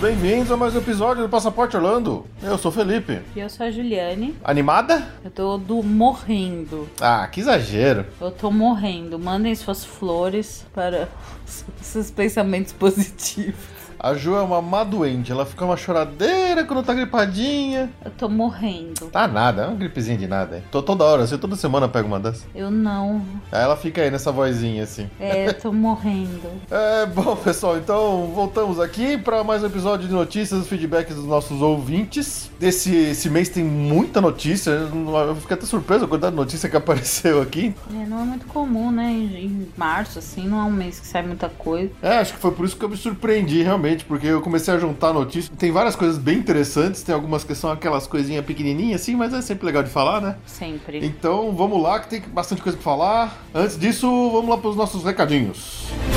Bem-vindos a mais um episódio do Passaporte Orlando. Eu sou o Felipe. E eu sou a Juliane. Animada? Eu tô do morrendo. Ah, que exagero. Eu tô morrendo. Mandem suas flores para seus pensamentos positivos. A Ju é uma má doente, ela fica uma choradeira quando tá gripadinha. Eu tô morrendo. Tá nada, é uma gripezinha de nada. Tô toda hora, assim, toda semana pego uma dessas. Eu não. Aí ela fica aí nessa vozinha assim. É, eu tô morrendo. é, bom, pessoal, então voltamos aqui para mais um episódio de notícias feedbacks dos nossos ouvintes. Esse, esse mês tem muita notícia, eu fiquei até surpreso com a quantidade de notícia que apareceu aqui. É, não é muito comum, né? Em março, assim, não é um mês que sai muita coisa. É, acho que foi por isso que eu me surpreendi, realmente porque eu comecei a juntar notícias. Tem várias coisas bem interessantes, tem algumas que são aquelas coisinhas pequenininhas assim, mas é sempre legal de falar, né? Sempre. Então vamos lá, que tem bastante coisa pra falar. Antes disso, vamos lá pros nossos recadinhos. Música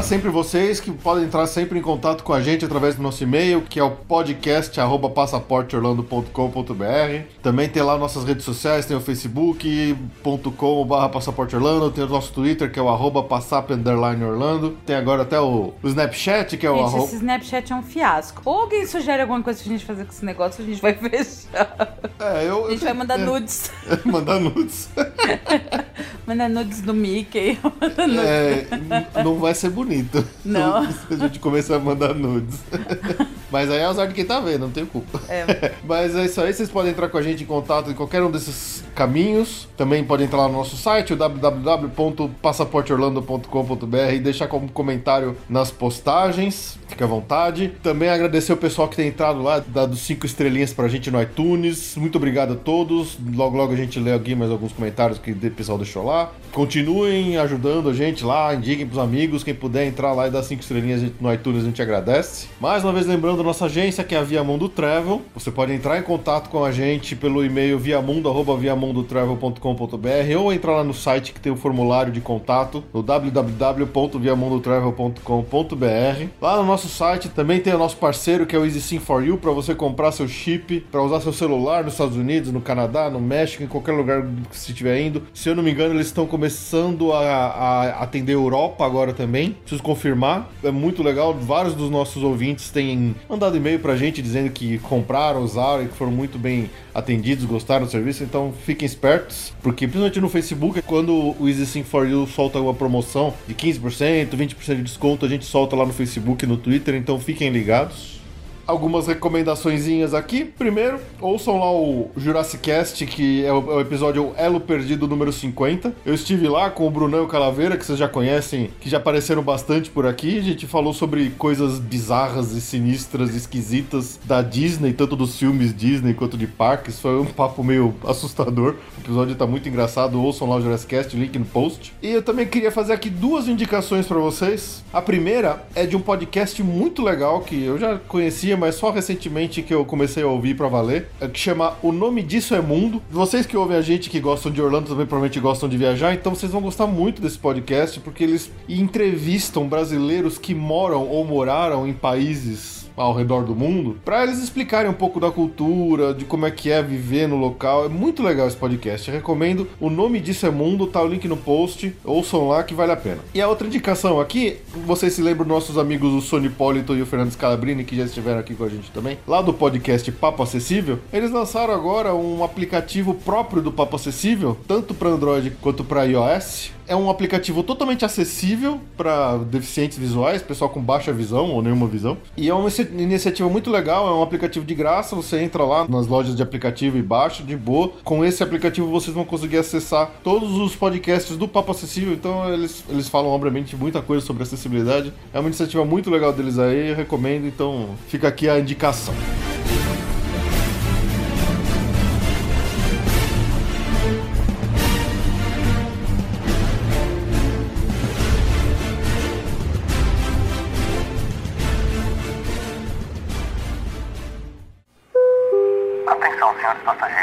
lembrar sempre vocês que podem entrar sempre em contato com a gente através do nosso e-mail, que é o podcast@passaporteorlando.com.br. Também tem lá nossas redes sociais, tem o facebook.com/barra passaporteorlando, tem o nosso Twitter que é o arroba passapenderlineorlando. Tem agora até o, o Snapchat que é o gente, arroba. Esse Snapchat é um fiasco. Ou alguém sugere alguma coisa pra gente fazer com esse negócio, a gente vai fechar. É, eu, a gente vai mandar é, nudes. mandar nudes. mandar nudes do Mickey. Nudes. É, não vai ser bonito. Não. Se a gente começar a mandar nudes. Mas aí é azar de quem tá vendo, não tem culpa. É. Mas é isso aí, vocês podem entrar com a gente em contato em qualquer um desses caminhos. Também podem entrar lá no nosso site, www.passaporteorlando.com.br e deixar como comentário nas postagens. Fique à vontade. Também agradecer o pessoal que tem entrado lá, dado cinco estrelinhas pra gente no iTunes. Muito obrigado a todos. Logo, logo a gente lê aqui mais alguns comentários que o pessoal deixou lá. Continuem ajudando a gente lá, indiquem pros amigos. Quem puder entrar lá e dar cinco estrelinhas no iTunes, a gente agradece. Mais uma vez lembrando nossa agência, que é a Viamundo Travel. Você pode entrar em contato com a gente pelo e-mail viamundo.viamundotravel.com.br ou entrar lá no site que tem o formulário de contato no www.viamundotravel.com.br. Lá no nosso site também tem o nosso parceiro, que é o EasySim for You, para você comprar seu chip, para usar seu celular nos Estados Unidos, no Canadá, no México, em qualquer lugar que você estiver indo. Se eu não me engano, eles estão começando a, a atender a Europa agora também. Preciso confirmar. É muito legal. Vários dos nossos ouvintes têm mandado e-mail pra gente dizendo que compraram, usaram e que foram muito bem atendidos, gostaram do serviço. Então fiquem espertos, porque principalmente no Facebook, quando o Easy Sim for You solta uma promoção de 15%, 20% de desconto, a gente solta lá no Facebook e no Twitter. Então fiquem ligados algumas recomendaçõezinhas aqui. Primeiro, ouçam lá o Jurassic Cast, que é o, é episódio Elo Perdido número 50. Eu estive lá com o Brunão e Calaveira, que vocês já conhecem, que já apareceram bastante por aqui. A gente falou sobre coisas bizarras e sinistras, esquisitas da Disney, tanto dos filmes Disney quanto de parques. Foi um papo meio assustador. O episódio tá muito engraçado. Ouçam lá o Jurassic Cast, link no post. E eu também queria fazer aqui duas indicações para vocês. A primeira é de um podcast muito legal que eu já conhecia, mas só recentemente que eu comecei a ouvir para valer, é que chama O Nome Disso é Mundo. Vocês que ouvem a gente que gostam de Orlando também provavelmente gostam de viajar, então vocês vão gostar muito desse podcast porque eles entrevistam brasileiros que moram ou moraram em países ao redor do mundo, para eles explicarem um pouco da cultura, de como é que é viver no local. É muito legal esse podcast. Eu recomendo. O nome disso é Mundo, tá o link no post. Ouçam lá que vale a pena. E a outra indicação aqui, vocês se lembram nossos amigos o Sony Polito e o Fernando Scalabrini, que já estiveram aqui com a gente também, lá do podcast Papo Acessível. Eles lançaram agora um aplicativo próprio do Papo Acessível, tanto para Android quanto para iOS é um aplicativo totalmente acessível para deficientes visuais, pessoal com baixa visão ou nenhuma visão. E é esse iniciativa muito legal, é um aplicativo de graça, você entra lá nas lojas de aplicativo e baixa de boa. Com esse aplicativo vocês vão conseguir acessar todos os podcasts do Papo Acessível, então eles, eles falam obviamente muita coisa sobre acessibilidade. É uma iniciativa muito legal deles aí, recomendo, então fica aqui a indicação. Atenção,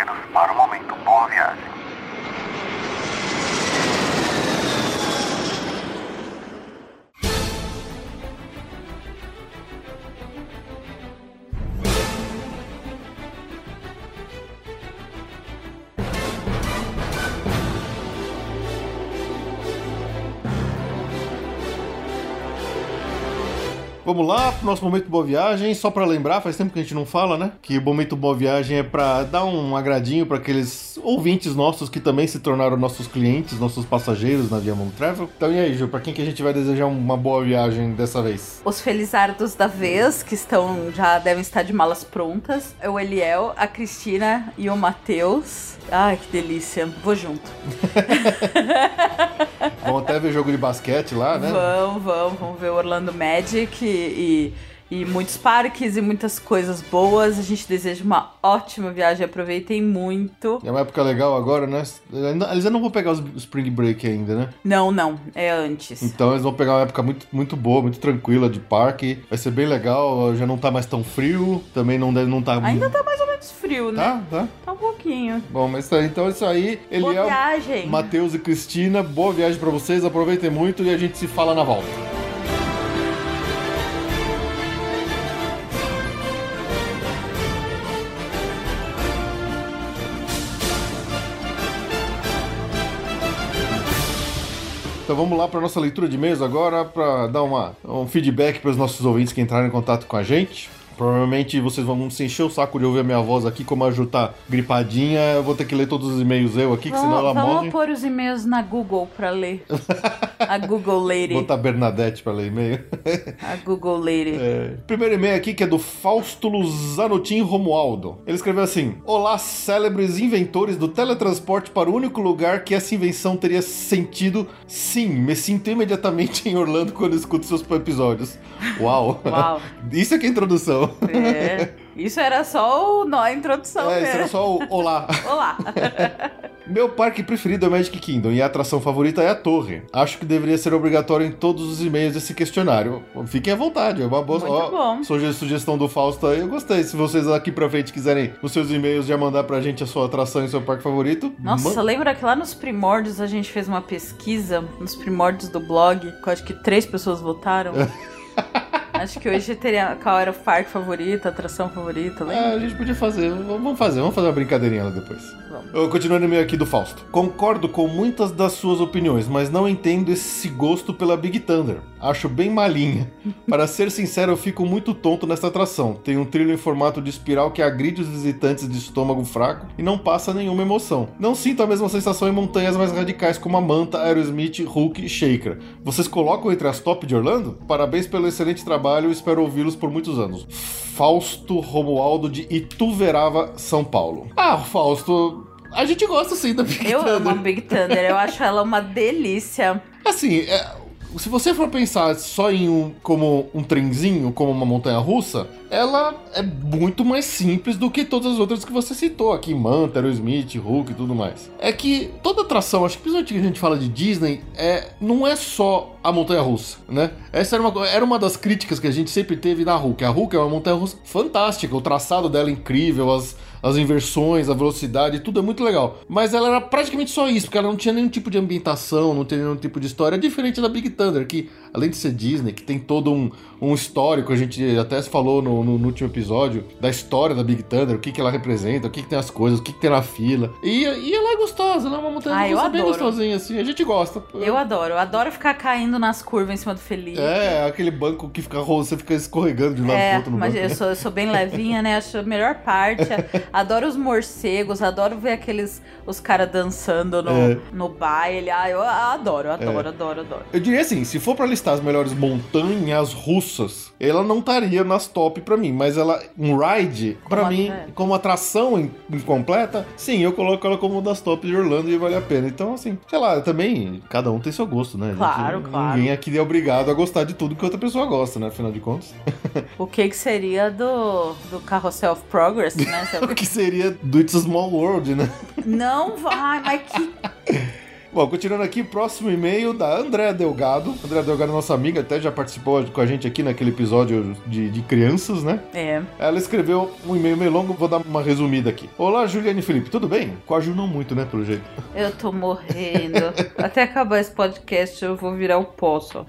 Vamos lá pro nosso momento boa viagem. Só pra lembrar, faz tempo que a gente não fala, né? Que o momento boa viagem é pra dar um agradinho pra aqueles ouvintes nossos que também se tornaram nossos clientes, nossos passageiros na Via Mundo Travel. Então e aí, Ju, pra quem que a gente vai desejar uma boa viagem dessa vez? Os felizardos da vez, que estão já devem estar de malas prontas. É o Eliel, a Cristina e o Matheus. Ai, que delícia. Vou junto. Vamos até ver jogo de basquete lá, né? Vamos, vamos, vamos ver Orlando Magic e, e, e muitos parques e muitas coisas boas. A gente deseja uma ótima viagem, aproveitem muito. É uma época legal agora, né? Eles ainda não vão pegar os Spring Break ainda, né? Não, não, é antes. Então eles vão pegar uma época muito, muito boa, muito tranquila de parque. Vai ser bem legal, já não tá mais tão frio, também não deve não tá. Ainda tá mais ou menos frio, né? Tá, tá. Tá um pouquinho. Bom, mas tá, então é isso aí. Ele Boa é o viagem. Matheus e Cristina. Boa viagem pra vocês, aproveitem muito e a gente se fala na volta. Então vamos lá para nossa leitura de e-mails agora, para dar uma, um feedback para os nossos ouvintes que entraram em contato com a gente. Provavelmente vocês vão se encher o saco de ouvir a minha voz aqui, como a Ju tá gripadinha. Eu vou ter que ler todos os e-mails eu aqui, que senão ela Vamos, vamos morre. pôr os e-mails na Google pra ler. A Google Lady. Botar a Bernadette para ler e-mail. A Google Lady. É, primeiro e-mail aqui que é do Fausto Zanotin Romualdo. Ele escreveu assim: Olá, célebres inventores do teletransporte para o único lugar que essa invenção teria sentido. Sim, me sinto imediatamente em Orlando quando escuto seus episódios. Uau! Uau. Isso aqui é a É. Isso era só o nó, a introdução É, isso era só o Olá. Olá. Meu parque preferido é o Magic Kingdom e a atração favorita é a torre. Acho que deveria ser obrigatório em todos os e-mails esse questionário. Fiquem à vontade, é uma boa Muito ó, bom. suge- sugestão do Fausto aí. Eu gostei. Se vocês aqui pra frente quiserem nos seus e-mails já mandar pra gente a sua atração e seu parque favorito, Nossa, man- lembra que lá nos primórdios a gente fez uma pesquisa, nos primórdios do blog, que eu acho que três pessoas votaram. acho que hoje teria qual era o parque favorito, a atração favorita, É, lembra? a gente podia fazer. Vamos fazer, vamos fazer uma brincadeirinha lá depois. Vamos. Eu continuando no meio aqui do Fausto. Concordo com muitas das suas opiniões, mas não entendo esse gosto pela Big Thunder. Acho bem malinha. Para ser sincero, eu fico muito tonto nessa atração. Tem um trilho em formato de espiral que agride os visitantes de estômago fraco e não passa nenhuma emoção. Não sinto a mesma sensação em montanhas mais radicais como a Manta, Aerosmith, Hulk e Shaker. Vocês colocam entre as top de Orlando? Parabéns pelo excelente trabalho e espero ouvi-los por muitos anos. Fausto Romualdo de Ituverava, São Paulo. Ah, Fausto, a gente gosta sim da Big Eu amo a Thunder. Big Thunder, eu acho ela uma delícia. Assim, é, se você for pensar só em um como um trenzinho, como uma montanha russa, ela é muito mais simples do que todas as outras que você citou aqui, Manta, Aerosmith, Hulk e tudo mais. É que toda atração, acho que principalmente que a gente fala de Disney, é, não é só a montanha russa, né? Essa era uma, era uma das críticas que a gente sempre teve na Hulk. A Hulk é uma montanha russa fantástica, o traçado dela é incrível, as, as inversões, a velocidade, tudo é muito legal. Mas ela era praticamente só isso, porque ela não tinha nenhum tipo de ambientação, não tinha nenhum tipo de história, diferente da Big Thunder, que além de ser Disney, que tem todo um, um histórico, a gente até falou no, no- no último episódio da história da Big Thunder, o que, que ela representa, o que, que tem as coisas, o que, que tem na fila. E, e ela é gostosa, ela é uma montanha Ah, russa bem gostosinha, assim, a gente gosta. Eu adoro, eu adoro ficar caindo nas curvas em cima do Felipe. É, aquele banco que fica você fica escorregando de um lado pro É, outro no mas banco. eu sou, eu sou bem levinha, né? Acho a melhor parte. Adoro os morcegos, adoro ver aqueles os caras dançando no, É. no baile. Ah, eu adoro, adoro, adoro, adoro. Eu diria assim, se for pra listar as melhores montanhas russas, ela não estaria nas top pra mim, mas ela, um ride, pra Como mim, é. como atração in- incompleta, sim, eu coloco ela como das tops de Orlando e vale a pena. Então, assim, sei lá, também, cada um tem seu gosto, né? gente? Claro, claro. Ninguém aqui é obrigado a gostar de tudo que outra pessoa gosta, né? Afinal de contas. O que que seria do, do Carrossel of Progress, né? que seria do It's a Small World, né? Não vai, mas que... Bom, continuando aqui, próximo e-mail da Andréa Delgado. Andréa Delgado, é nossa amiga, até já participou com a gente aqui naquele episódio de, de crianças, né? É. Ela escreveu um e-mail meio longo, vou dar uma resumida aqui. Olá, Juliane e Felipe, tudo bem? Ju não muito, né, pelo jeito. Eu tô morrendo. Até acabar esse podcast eu vou virar o poço.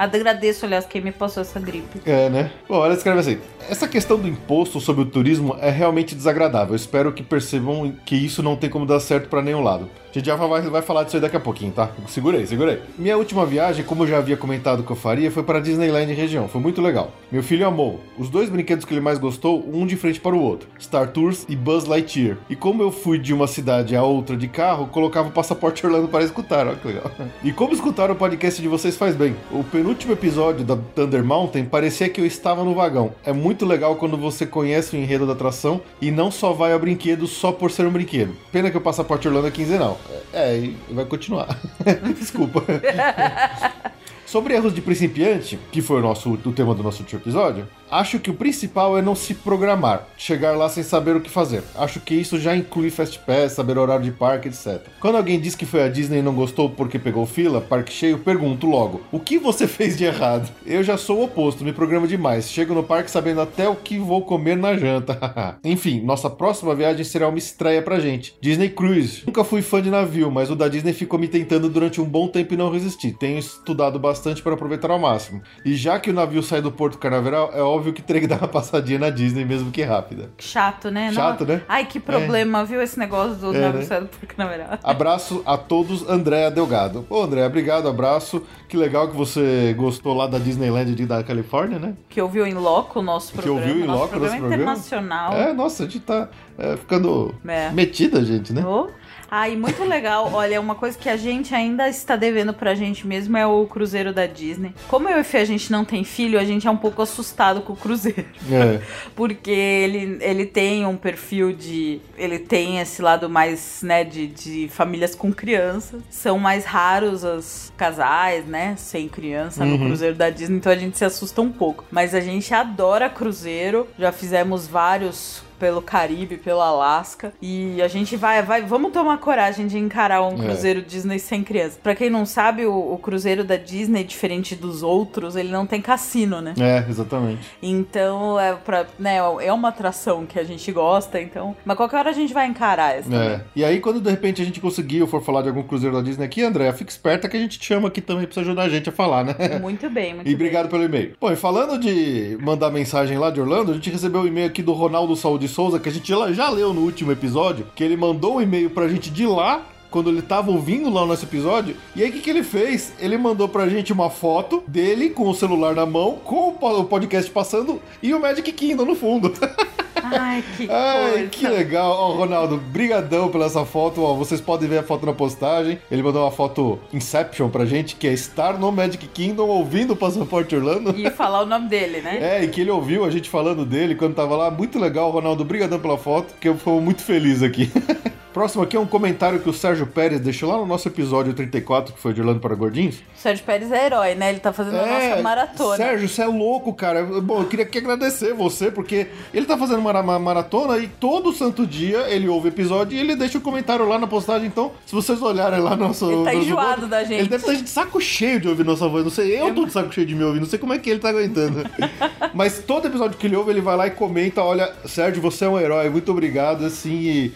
Agradeço, aliás, quem me passou essa gripe. É, né? Bom, ela escreve assim: Essa questão do imposto sobre o turismo é realmente desagradável. Espero que percebam que isso não tem como dar certo pra nenhum lado. A gente já vai, vai falar disso aí daqui a pouquinho, tá? Segurei, segurei. Minha última viagem, como eu já havia comentado que eu faria, foi para Disneyland região. Foi muito legal. Meu filho amou. Os dois brinquedos que ele mais gostou, um de frente para o outro: Star Tours e Buzz Lightyear. E como eu fui de uma cidade a outra de carro, colocava o passaporte Orlando para escutar. Olha que legal. E como escutar o podcast de vocês faz bem. O penúltimo episódio da Thunder Mountain parecia que eu estava no vagão. É muito legal quando você conhece o enredo da atração e não só vai ao brinquedo só por ser um brinquedo. Pena que o passaporte Orlando é quinzenal. É, e vai continuar. Desculpa. Sobre erros de principiante, que foi o, nosso, o tema do nosso último episódio, acho que o principal é não se programar, chegar lá sem saber o que fazer. Acho que isso já inclui Fast Pass, saber horário de parque, etc. Quando alguém diz que foi a Disney e não gostou porque pegou fila, parque cheio, pergunto logo: o que você fez de errado? Eu já sou o oposto, me programo demais. Chego no parque sabendo até o que vou comer na janta. Enfim, nossa próxima viagem será uma estreia pra gente. Disney Cruise. Nunca fui fã de navio, mas o da Disney ficou me tentando durante um bom tempo e não resisti. Tenho estudado bastante para aproveitar ao máximo. E já que o navio sai do Porto Carnaveral, é óbvio que terei que dar uma passadinha na Disney, mesmo que rápida. Chato, né? Chato, Não- né? Ai, que problema, viu esse negócio do É, navio né? saindo por câmera. Abraço a todos, Andréa Delgado. Ô, André, obrigado, abraço. Que legal que você gostou lá da Disneyland de- da Califórnia, né? Que ouviu em loco o nosso Que programa. ouviu em nosso loco o programa nosso programa. internacional. É, nossa, a gente tá é, ficando É. metida, gente, né? Oh. Ai, muito legal. Olha, uma coisa que a gente ainda está devendo pra gente mesmo é o cruzeiro da Disney. Como eu e Fê, a gente não tem filho, a gente é um pouco assustado com o cruzeiro. É. Porque ele, ele tem um perfil de. Ele tem esse lado mais, né, de, de famílias com crianças. São mais raros os casais, né, sem criança no Uhum. cruzeiro da Disney, então a gente se assusta um pouco. Mas a gente adora cruzeiro, já fizemos vários pelo Caribe, pelo Alasca. E a gente vai, vai, vamos tomar coragem de encarar um É. cruzeiro Disney sem criança. Pra quem não sabe, o, o cruzeiro da Disney, diferente dos outros, ele não tem cassino, né? É, exatamente. Então, é, pra, né, é uma atração que a gente gosta, então. Mas qualquer hora a gente vai encarar essa. É. E aí, quando de repente a gente conseguir ou for falar de algum cruzeiro da Disney aqui, André, fica esperta que a gente te chama aqui também pra você ajudar a gente a falar, né? Muito bem, muito E obrigado pelo e-mail. Bom, e falando de mandar mensagem lá de Orlando, a gente recebeu um e-mail aqui do Ronaldo Saúde Souza, que a gente já, leu no último episódio, que ele mandou um e-mail pra gente de lá. Quando ele tava ouvindo lá o nosso episódio, e aí o que, que ele fez? Ele mandou pra gente uma foto dele com o celular na mão, com o podcast passando e o Magic Kingdom no fundo. Ai, que Ai, coisa. que legal. Ó, Ronaldo, brigadão pela essa foto. Ó, vocês podem ver a foto na postagem. Ele mandou uma foto Inception pra gente, que é estar no Magic Kingdom ouvindo o Passaporte Orlando. E falar o nome dele, né? É, e que ele ouviu a gente falando dele quando tava lá. Muito legal, Ronaldo. Brigadão pela foto, que eu fui muito feliz aqui. Próximo aqui é um comentário que o Sérgio Pérez deixou lá no nosso episódio 34, que foi de Orlando para Gordinhos. O Sérgio Pérez é herói, né? Ele tá fazendo a nossa maratona. Sérgio, você é louco, cara. Bom, eu queria aqui agradecer você, porque ele tá fazendo uma maratona e todo santo dia ele ouve o episódio e ele deixa o comentário lá na postagem. Então, se vocês olharem lá no nosso. Ele tá nosso enjoado blog, da gente. Ele deve estar de saco cheio de ouvir nossa voz. Não sei, eu tô de saco cheio de me ouvir. Não sei como é que ele tá aguentando. Mas todo episódio que ele ouve, ele vai lá e comenta: Olha, Sérgio, você é um herói. Muito obrigado. Assim, e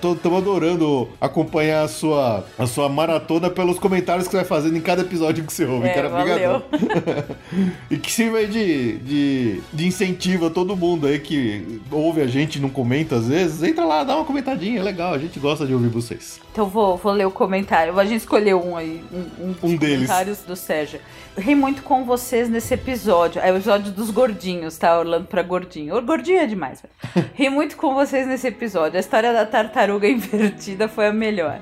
tô adorando acompanhar a sua, a sua maratona pelos comentários que você vai fazendo em cada episódio que você ouve. É, cara, valeu. brigadão. e que sirva aí de, de, de incentivo a todo mundo aí que ouve a gente e não comenta às vezes. Entra lá, dá uma comentadinha, é legal, a gente gosta de ouvir vocês. Então vou, vou ler o comentário. A gente escolheu um aí, um, um, dos Um deles. comentários do Sérgio. Ri muito com vocês nesse episódio. É o episódio dos gordinhos, tá? Orlando pra gordinho. O gordinho é demais, velho. Ri muito com vocês nesse episódio. A história da tartaruga invertida foi a melhor.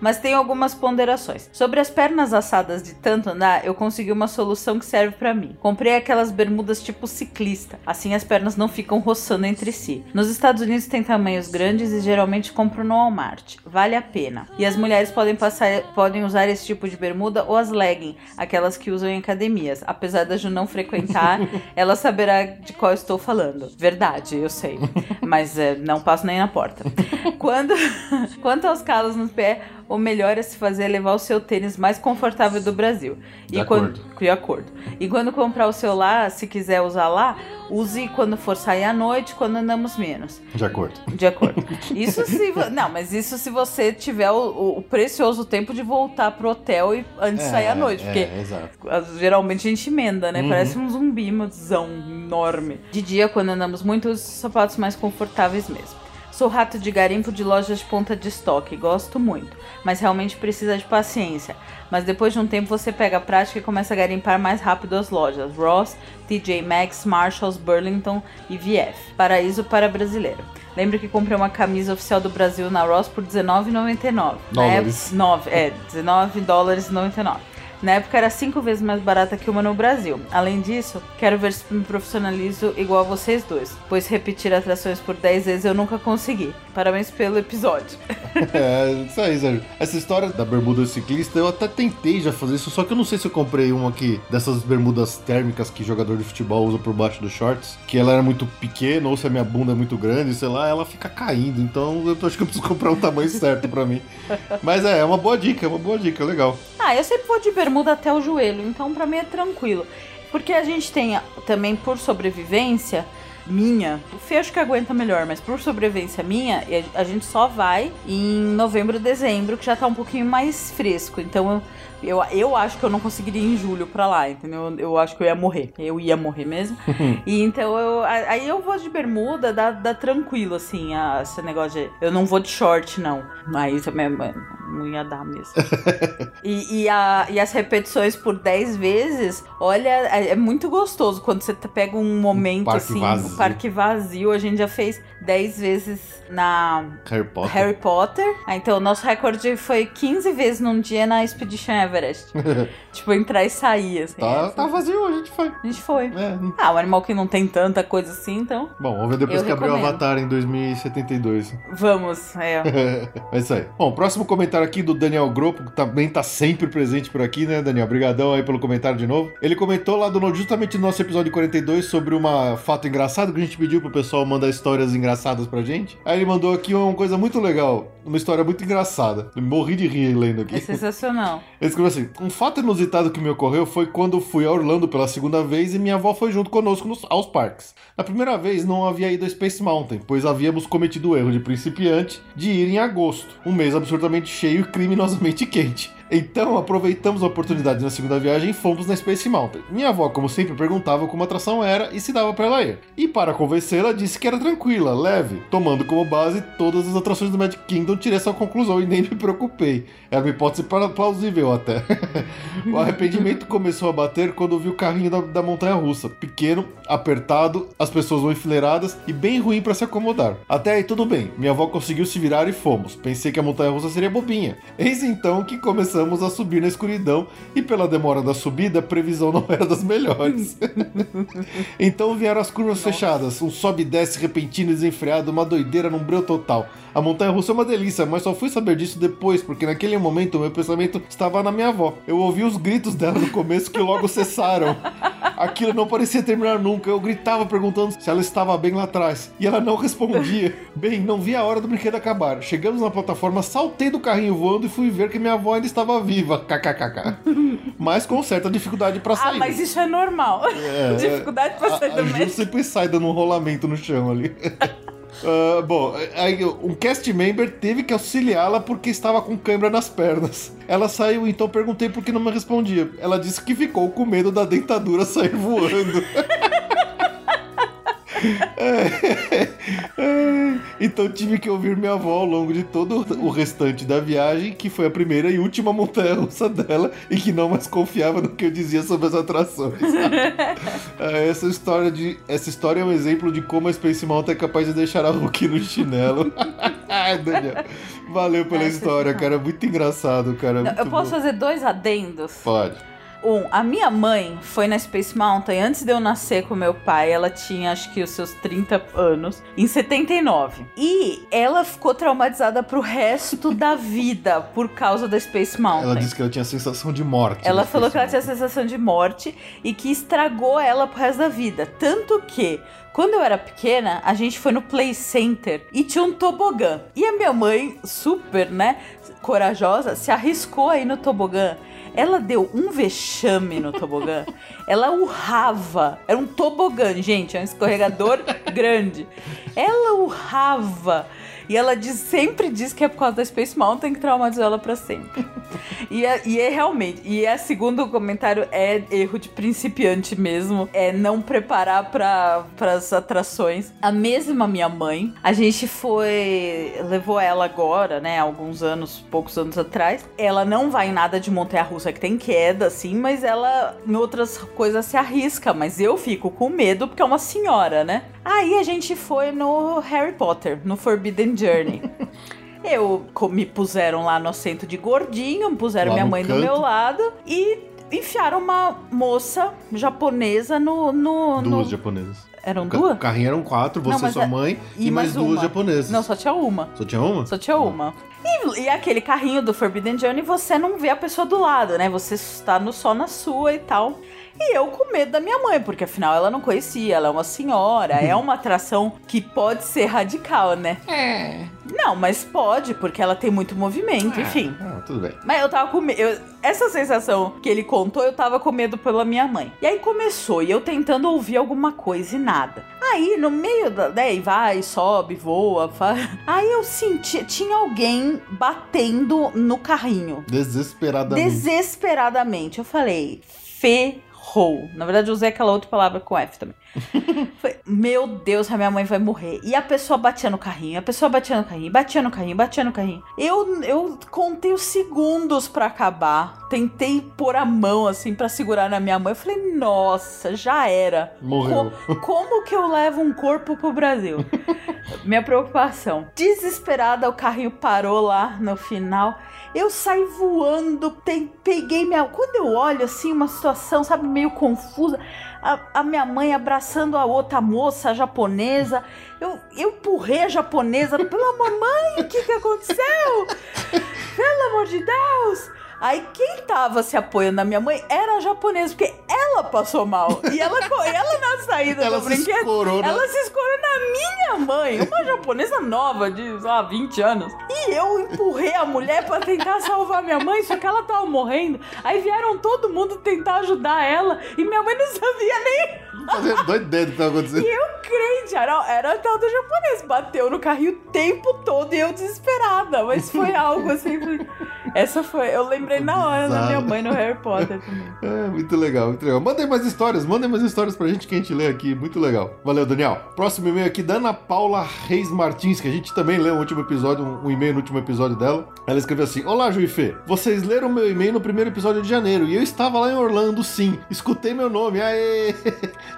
Mas tem algumas ponderações. Sobre as pernas assadas de tanto andar, eu consegui uma solução que serve para mim. Comprei aquelas bermudas tipo ciclista, assim as pernas não ficam roçando entre si. Nos Estados Unidos tem tamanhos grandes e geralmente compro no Walmart. Vale a pena. E as mulheres podem passar, podem usar esse tipo de bermuda ou as legging, aquelas que usam em academias. Apesar da Ju não frequentar, ela saberá de qual estou falando. Verdade, eu sei. Mas é, não passo nem na porta. Quando, quanto aos calos no pé, o melhor é se fazer levar o seu tênis mais confortável do Brasil. De e acordo. Quando, de acordo. E quando comprar o seu lá, se quiser usar lá, use quando for sair à noite, quando andamos menos. De acordo. De acordo. Isso se. Não, mas isso se você tiver o, o precioso tempo de voltar pro hotel e antes de sair à noite. Porque É, geralmente a gente emenda, né? Uhum. Parece um zumbi, mozão enorme. De dia, quando andamos muito, uso sapatos mais confortáveis mesmo. Sou rato de garimpo de lojas de ponta de estoque, gosto muito, mas realmente precisa de paciência. Mas depois de um tempo você pega a prática e começa a garimpar mais rápido as lojas Ross, TJ Maxx, Marshalls, Burlington e VF. Paraíso para brasileiro. Lembro que comprei uma camisa oficial do Brasil na Ross por R$19,99. Na Dólares. época- 9, é, 19 dólares e 99. Na época era cinco vezes mais barata que uma no Brasil. Além disso, quero ver se me profissionalizo igual a vocês dois, pois repetir atrações por 10 vezes eu nunca consegui. Parabéns pelo episódio. É, isso aí, Sérgio. Essa história da bermuda ciclista, eu até tentei já fazer isso, só que eu não sei se eu comprei uma aqui dessas bermudas térmicas que jogador de futebol usa por baixo dos shorts, que ela era muito pequena ou se a minha bunda é muito grande, sei lá, ela fica caindo. Então eu acho que eu preciso comprar um tamanho certo pra mim. Mas é, é uma boa dica, é uma boa dica, legal. Ah, eu sempre vou de bermuda até o joelho, então pra mim é tranquilo. Porque a gente tem também por sobrevivência minha, o Fê acho que aguenta melhor, mas por sobrevivência minha, a gente só vai em novembro, dezembro, que já tá um pouquinho mais fresco. Então eu, eu, eu acho que eu não conseguiria ir em julho pra lá, entendeu? Eu acho que eu ia morrer. Eu ia morrer mesmo. e então eu. Aí eu vou de bermuda, dá, dá tranquilo, assim, a- esse negócio de. Eu não vou de short, não. Aí também é, não ia dar mesmo. E, e, a- e as repetições por 10 vezes, olha, é, é muito gostoso quando você tá- pega um momento parque assim, vazio. um parque vazio. A gente já fez 10 vezes na Harry Potter. Harry Potter. Ah, então, o nosso recorde foi 15 vezes num dia na Expedition Everest. tipo, entrar e sair, assim. tá, Essa- tá vazio, a gente foi. A gente foi. É. Ah, um animal que não tem tanta coisa assim, então Bom, vamos ver depois Eu que abriu o recomendo. Avatar em 2072. vamos. É. é isso aí. Bom, próximo comentário aqui do Daniel Gropo, que também tá sempre presente por aqui, né, Daniel? Obrigadão aí pelo comentário de novo. Ele comentou lá do, justamente no nosso episódio 42 sobre uma fato engraçado que a gente pediu pro pessoal mandar histórias engraçadas pra gente. Aí ele mandou aqui uma coisa muito legal, uma história muito engraçada. Eu morri de rir lendo aqui. É sensacional. Ele escreveu assim: Um fato inusitado que me ocorreu foi quando fui a Orlando pela segunda vez e minha avó foi junto conosco nos- aos parques. Na primeira vez não havia ido a Space Mountain, pois havíamos cometido o erro de principiante de ir em agosto, um mês absurdamente cheio e criminosamente quente. Então aproveitamos a oportunidade na segunda viagem e fomos na Space Mountain. Minha avó, como sempre, perguntava como a atração era e se dava pra ela ir. E para convencê-la, disse que era tranquila, leve. Tomando como base todas as atrações do Magic Kingdom, tirei essa conclusão e nem me preocupei. Era uma hipótese para- plausível até. o arrependimento começou a bater quando vi o carrinho da, da montanha russa. Pequeno, apertado, as pessoas vão enfileiradas e bem ruim para se acomodar. Até aí tudo bem, minha avó conseguiu se virar e fomos. Pensei que a montanha russa seria bobinha. Eis então que começamos a subir na escuridão e pela demora da subida, a previsão não era das melhores. então vieram as curvas fechadas, um sobe e desce repentino e desenfreado, uma doideira num breu total. A montanha russa é uma delícia, mas só fui saber disso depois, porque naquele momento o meu pensamento estava na minha avó. Eu ouvi os gritos dela no começo que logo cessaram. Aquilo não parecia terminar nunca. Eu gritava perguntando se ela estava bem lá atrás. E ela não respondia. Bem, não vi a hora do brinquedo acabar. Chegamos na plataforma, saltei do carrinho voando e fui ver que minha avó ainda estava viva. KKKK. Mas com certa dificuldade para Ah, sair. mas isso é normal. É, Dificuldade pra sair a, do a Ju sempre sai dando um rolamento no chão ali. Ah, bom, aí um cast member teve que auxiliá-la porque estava com câimbra nas pernas. Ela saiu, então perguntei por que não me respondia. Ela disse que ficou com medo da dentadura sair voando. Então tive que ouvir minha avó ao longo de todo o restante da viagem, que foi a primeira e última montanha russa dela, e que não mais confiava no que eu dizia sobre as atrações. É, essa, história de, essa história é um exemplo de como a Space Mountain é capaz de deixar a Hulk no chinelo. Ai, Daniel. Valeu pela É história, cara. Muito engraçado, cara. Não, muito eu posso bom. fazer dois adendos? Pode. Um, a minha mãe foi na Space Mountain antes de eu nascer com meu pai. Ela tinha acho que os seus 30 anos, em 79. E ela ficou traumatizada pro resto da vida por causa da Space Mountain. Ela disse que ela tinha sensação de morte. Ela falou que ela tinha pessoal? sensação de morte e que estragou ela pro resto da vida. Tanto que, quando eu era pequena, a gente foi no Play Center e tinha um tobogã. E a minha mãe, super, né, corajosa, se arriscou aí no tobogã. Ela deu um vexame no tobogã. Ela urrava. Era um tobogã, gente. É um escorregador grande. Ela urrava. E ela diz- sempre diz que é por causa da Space Mountain que traumatizou ela pra sempre. E é, e é realmente. E é segundo comentário, é erro de principiante mesmo. É não preparar para as atrações. A mesma minha mãe, a gente foi. Levou ela agora, né? Alguns anos, poucos anos atrás. Ela não vai em nada de montanha russa que tem queda, assim, mas ela em outras coisas se arrisca. Mas eu fico com medo porque é uma senhora, né? Aí a gente foi no Harry Potter, no Forbidden Journey. Eu me puseram lá no assento de gordinho, puseram Lá minha mãe do canto. meu lado e enfiaram uma moça japonesa no. no, Duas no... japonesas. Eram duas? O carrinho eram quatro, você Não, e sua é- mãe e e, mais, mais duas japonesas. Não, só tinha uma. Só tinha uma? Só tinha uma. E, e aquele carrinho do Forbidden Journey, você não vê a pessoa do lado, né? Você está no, só na sua e tal. E eu com medo da minha mãe, porque afinal ela não conhecia, ela é uma senhora, é uma atração que pode ser radical, né? É. Não, mas pode, porque ela tem muito movimento, enfim. Ah, tudo bem. Mas eu tava com medo. Essa sensação que ele contou, eu tava com medo pela minha mãe. E aí começou, e eu tentando ouvir alguma coisa e nada. Aí, no meio da. Né, vai, sobe, voa. fa- Aí eu senti. Tinha alguém batendo no carrinho. Desesperadamente. Desesperadamente. Eu falei, ferrou. Na verdade, eu usei aquela outra palavra com F também. Falei, Meu Deus, a minha mãe vai morrer. E a pessoa batia no carrinho, a pessoa batia no carrinho, batia no carrinho, batia no carrinho. Eu, eu contei os segundos pra acabar. Tentei pôr a mão assim pra segurar na minha mãe. Eu falei, nossa, já era. Morreu. Co- como que eu levo um corpo pro Brasil? Minha preocupação. Desesperada, o carrinho parou lá no final. Eu saí voando, peguei minha. Quando eu olho assim, uma situação, sabe, meio confusa. A, a minha mãe abraçando a outra moça, a japonesa. Eu, eu empurrei a japonesa. Pelo amor, mãe, o que, que aconteceu? Pelo amor de Deus! Aí quem tava se apoiando na minha mãe era a japonesa, porque ela passou mal. E ela, ela na saída Ela do brinquedo. escorou, né? Ela se escorou na minha mãe, uma japonesa nova, de, sei lá, 20 anos. E eu empurrei a mulher pra tentar salvar minha mãe, só que ela tava morrendo. Aí vieram todo mundo tentar ajudar ela, e minha mãe não sabia nem. Fazendo doido ideia do que tá acontecendo. E eu crente, era, era tal do japonês. Bateu no carrinho o tempo todo e eu desesperada. Mas foi algo assim. Essa foi. Eu lembrei na hora da minha mãe no Harry Potter também. É, muito legal, muito legal. Mandem mais histórias, mandem mais histórias pra gente que a gente lê aqui. Muito legal. Valeu, Daniel. Próximo e-mail aqui da Ana Paula Reis Martins, que a gente também leu no último episódio, um, um e-mail no último episódio dela. Ela escreveu assim: Olá, Ju e Fê. Vocês leram meu e-mail no primeiro episódio de janeiro e eu estava lá em Orlando, sim. Escutei meu nome. Aê!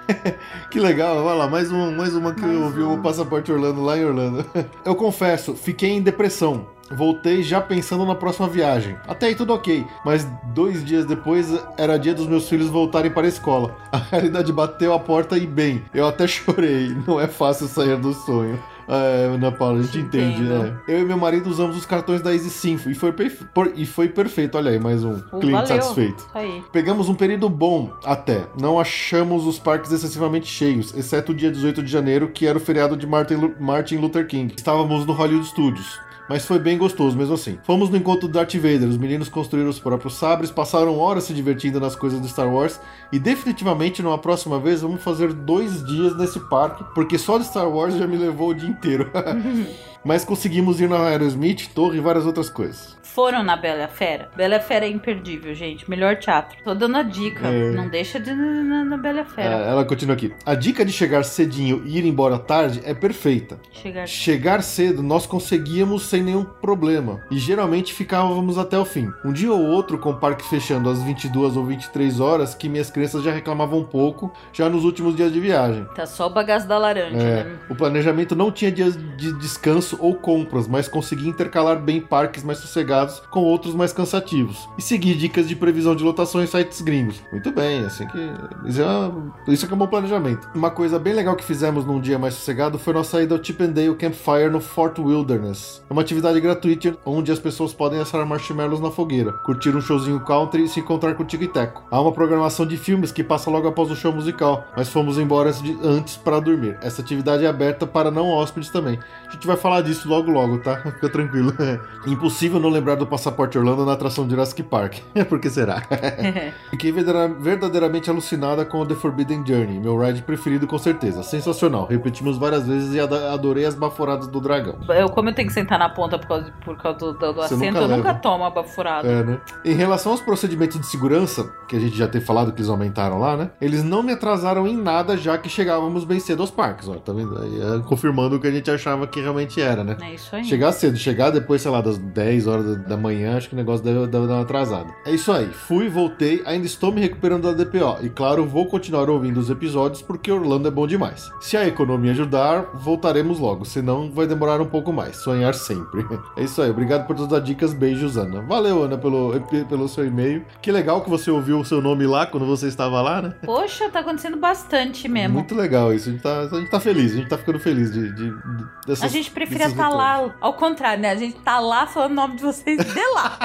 que legal. Vai lá, mais, um, mais uma que Mais eu ouvi uma. o Passaporte Orlando lá em Orlando. eu confesso, fiquei em depressão. Voltei já pensando na próxima viagem. Até aí tudo ok, mas dois dias depois era dia dos meus filhos voltarem para a escola. A realidade bateu a porta e bem, eu até chorei. Não é fácil sair do sonho. É, Ana Paula, a gente Te entende, entendo. né? Eu e meu marido usamos os cartões da Easy Sinfo e foi, perfe- por- e foi perfeito. Olha aí, mais um Pô, cliente valeu. satisfeito. Isso aí. Pegamos um período bom até. Não achamos os parques excessivamente cheios, exceto o dia 18 de janeiro, que era o feriado de Martin, Lu- Martin Luther King. Estávamos no Hollywood Studios. Mas foi bem gostoso mesmo assim. Fomos no encontro do Darth Vader, os meninos construíram os próprios sabres, passaram horas se divertindo nas coisas do Star Wars e definitivamente numa próxima vez vamos fazer dois dias nesse parque, porque só de Star Wars já me levou o dia inteiro. Mas conseguimos ir na Aerosmith, Torre e várias outras coisas. Foram na Bela Fera? Bela Fera é imperdível, gente. Melhor teatro. Tô dando a dica. É. Não deixa de ir na, na Bela Fera. É, ela continua aqui. A dica de chegar cedinho e ir embora tarde é perfeita. Chegar. Chegar cedo nós conseguíamos sem nenhum problema e geralmente ficávamos até o fim. Um dia ou outro, com o parque fechando às 22 ou 23 horas, que minhas crianças já reclamavam um pouco, já nos últimos dias de viagem. Tá só o bagaço da laranja, É, né? o planejamento não tinha dias de descanso ou compras, mas conseguia intercalar bem parques mais sossegados com outros mais cansativos e seguir dicas de previsão de lotação em sites gringos. Muito bem, assim que isso é, uma- isso é que é um bom planejamento. Uma coisa bem legal que fizemos num dia mais sossegado foi nossa ida ao Chip and Dale Campfire no Fort Wilderness. É uma atividade gratuita onde as pessoas podem assar marshmallows na fogueira, curtir um showzinho country e se encontrar com o Tico e Teco. Há uma programação de filmes que passa logo após o show musical, mas fomos embora antes para dormir. Essa atividade é aberta para não hóspedes também. A gente vai falar disso logo logo, tá? Fica tranquilo. Impossível não lembrar do Passaporte Orlando na atração de Jurassic Park. Por que será? Fiquei verdadeiramente alucinada com o The Forbidden Journey, meu ride preferido com certeza. Sensacional. Repetimos várias vezes e adorei as baforadas do dragão. Eu, como eu tenho que sentar na ponta por causa, por causa do, do- do assento, nunca eu nunca leva. tomo a bafurada. É, né? Em relação aos procedimentos de segurança, que a gente já tem falado que eles aumentaram lá, né? Eles não me atrasaram em nada, já que chegávamos bem cedo aos parques, ó. Tá vendo? Aí, é, confirmando o que a gente achava que realmente era, né? É isso aí. Chegar cedo, chegar depois, sei lá, das 10 horas da- manhã, acho que o negócio deve, deve dar uma atrasada. É isso aí, fui, voltei, ainda estou me recuperando da DPO. E claro, vou continuar ouvindo os episódios porque Orlando é bom demais. Se a economia ajudar, voltaremos logo, senão vai demorar um pouco mais. Sonhar sempre. É isso aí, obrigado por todas as dicas, beijos, Ana. Valeu, Ana, pelo, pelo seu e-mail. Que legal que você ouviu o seu nome lá quando você estava lá, né? Poxa, tá acontecendo bastante mesmo. Muito legal isso, a gente tá, a gente tá feliz, a gente tá ficando feliz de, de, de- dessas A gente preferia estar retornos. lá, ao contrário, né? A gente tá lá falando o nome de vocês de lá.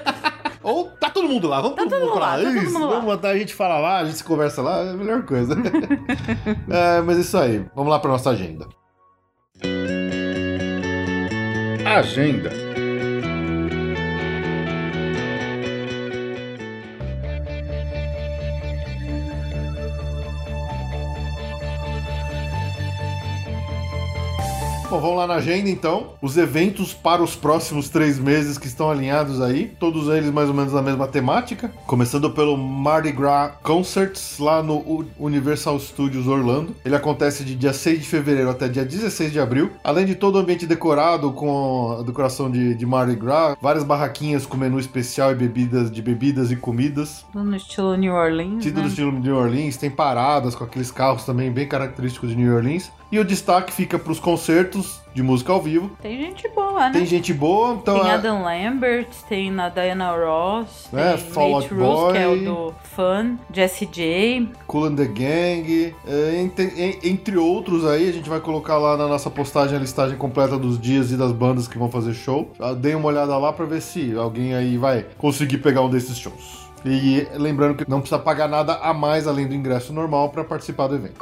Ou tá todo mundo lá, vamos Tá todo, mundo mundo lá. lá, tá todo mundo lá. vamos botar, a gente fala lá, a gente se conversa lá, é a melhor coisa. É, mas isso aí, vamos lá pra nossa agenda. Agenda. Bom, vamos lá na agenda então. Os eventos para os próximos três meses que estão alinhados aí. Todos eles mais ou menos na mesma temática. Começando pelo Mardi Gras Concerts lá no Universal Studios Orlando. Ele acontece de dia 6 de fevereiro até dia 16 de abril. Além de todo o ambiente decorado com a decoração de, de Mardi Gras, várias barraquinhas com menu especial e bebidas de bebidas e comidas. No estilo New Orleans, Título né? estilo New Orleans, tem paradas com aqueles carros também bem característicos de New Orleans. E o destaque fica para os concertos de música ao vivo. Tem gente boa, né? Tem gente boa, então Tem é- Adam Lambert, tem a Diana Ross, É, tem Fall Out Nate Russ, que é o Boy. do Fun, Jesse J. Cool and the Gang, é, entre, en- entre outros aí, a gente vai colocar lá na nossa postagem a listagem completa dos dias e das bandas que vão fazer show. Ah, Dei uma olhada lá pra ver se alguém aí vai conseguir pegar um desses shows. E lembrando que não precisa pagar nada a mais além do ingresso normal para participar do evento.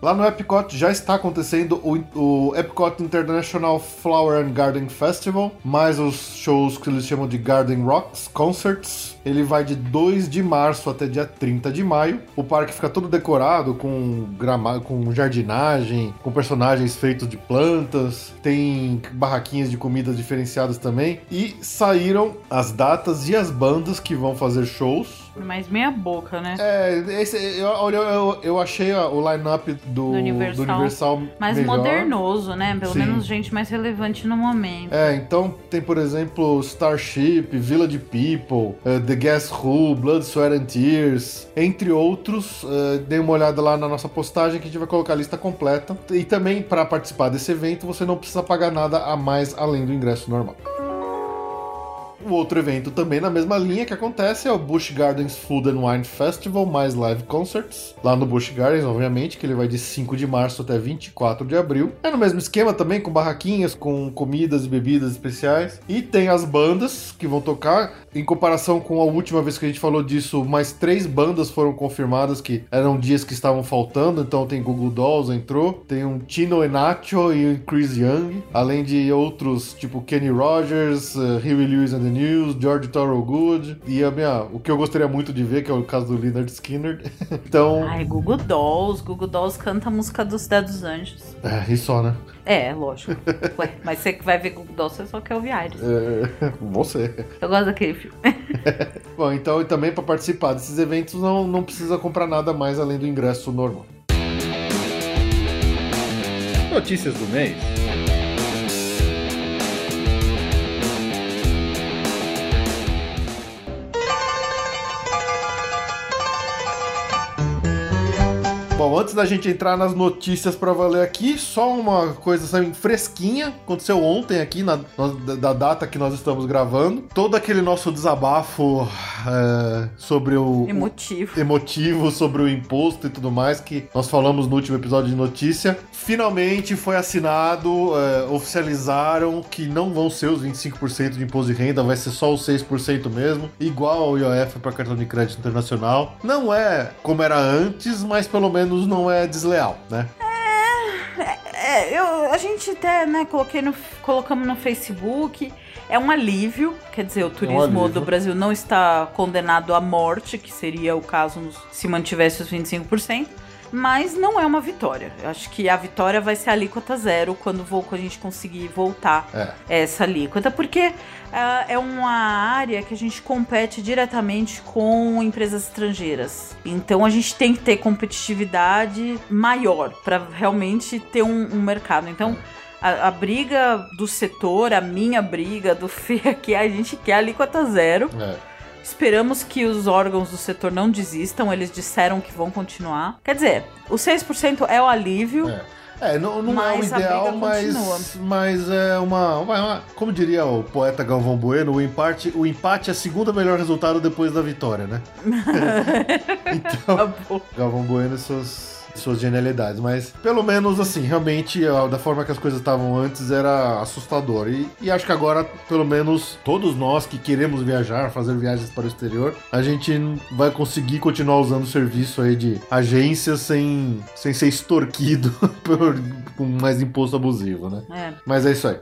Lá no Epcot já está acontecendo o, o Epcot International Flower and Garden Festival, mais os shows que eles chamam de Garden Rocks Concerts. Ele vai de 2 de março até dia 30 de maio. O parque fica todo decorado com grama, com jardinagem, com personagens feitos de plantas, tem barraquinhas de comidas diferenciadas também. E saíram as datas e as bandas que vão fazer shows. Mais meia boca, né? É, esse, eu, eu, eu achei o line-up do, Do Universal. do Universal Mais melhor. modernoso, né? Pelo Sim. menos gente mais relevante no momento. É, então tem, por exemplo, Starship, Village People, eh, The Guess Who, Blood, Sweat and Tears, entre outros. Eh, dê uma olhada lá na nossa postagem que a gente vai colocar a lista completa. E também, para participar desse evento, você não precisa pagar nada a mais além do ingresso normal. O outro evento também na mesma linha que acontece é o Busch Gardens Food and Wine Festival mais live concerts. Lá no Busch Gardens, obviamente, que ele vai de 5 de março até 24 de abril. É no mesmo esquema também, com barraquinhas, com comidas e bebidas especiais. E tem as bandas que vão tocar. Em comparação com a última vez que a gente falou disso, mais três bandas foram confirmadas que eram dias que estavam faltando. Então tem Google Dolls entrou, tem um Tino Enacho e o Chris Young, além de outros tipo Kenny Rogers, uh, Huey Lewis and the News, George Thorogood e a minha, o que eu gostaria muito de ver que é o caso do Leonard Skinner. então, Ai, Google Dolls. Google Dolls canta a música dos Cidade dos Anjos. é, e só, né? É, lógico. Ué, mas você que vai ver Dolls, você só quer ouvir Ares. É, você. Eu gosto daquele filme. Bom, então e também para participar desses eventos não, não precisa comprar nada mais além do ingresso normal. Notícias do mês. Bom, antes da gente entrar nas notícias pra valer aqui, só uma coisa assim, fresquinha. Aconteceu ontem aqui, na, na- da data que nós estamos gravando. Todo aquele nosso desabafo é, sobre o, o Emotivo. emotivo, sobre o imposto e tudo mais, que nós falamos no último episódio de notícia. Finalmente foi assinado, é, oficializaram que não vão ser os 25% de imposto de renda, vai ser só os 6% mesmo, igual ao IOF para cartão de crédito internacional. Não é como era antes, mas pelo menos não é desleal, né? É, eu, a gente até, né, coloquei no, colocamos no Facebook. É um alívio, quer dizer, o turismo alívio. do Brasil não está condenado à morte, que seria o caso se mantivesse os 25%, mas não é uma vitória. Eu acho que a vitória vai ser a alíquota zero quando, a gente conseguir voltar É. essa alíquota, porque ah, é uma área que a gente compete diretamente com empresas estrangeiras. Então a gente tem que ter competitividade maior para realmente ter um, um mercado. Então a, a briga do setor, a minha briga do Fê aqui, a gente quer alíquota zero. É. Esperamos que os órgãos do setor não desistam, eles disseram que vão continuar. Quer dizer, o 6% é o alívio. É. É, não, não é o ideal, mas, continua. mas é uma, uma- Como diria o poeta Galvão Bueno, o empate, o empate é o segundo melhor resultado depois da vitória, né? então, Tá. Galvão Bueno e suas, suas genialidades. Mas, pelo menos, assim, realmente, da forma que as coisas estavam antes, era assustador. E, e acho que agora, pelo menos, todos nós que queremos viajar, fazer viagens para o exterior, a gente vai conseguir continuar usando o serviço aí de agências sem, sem ser extorquido por, com mais imposto abusivo, né? É. Mas é isso aí.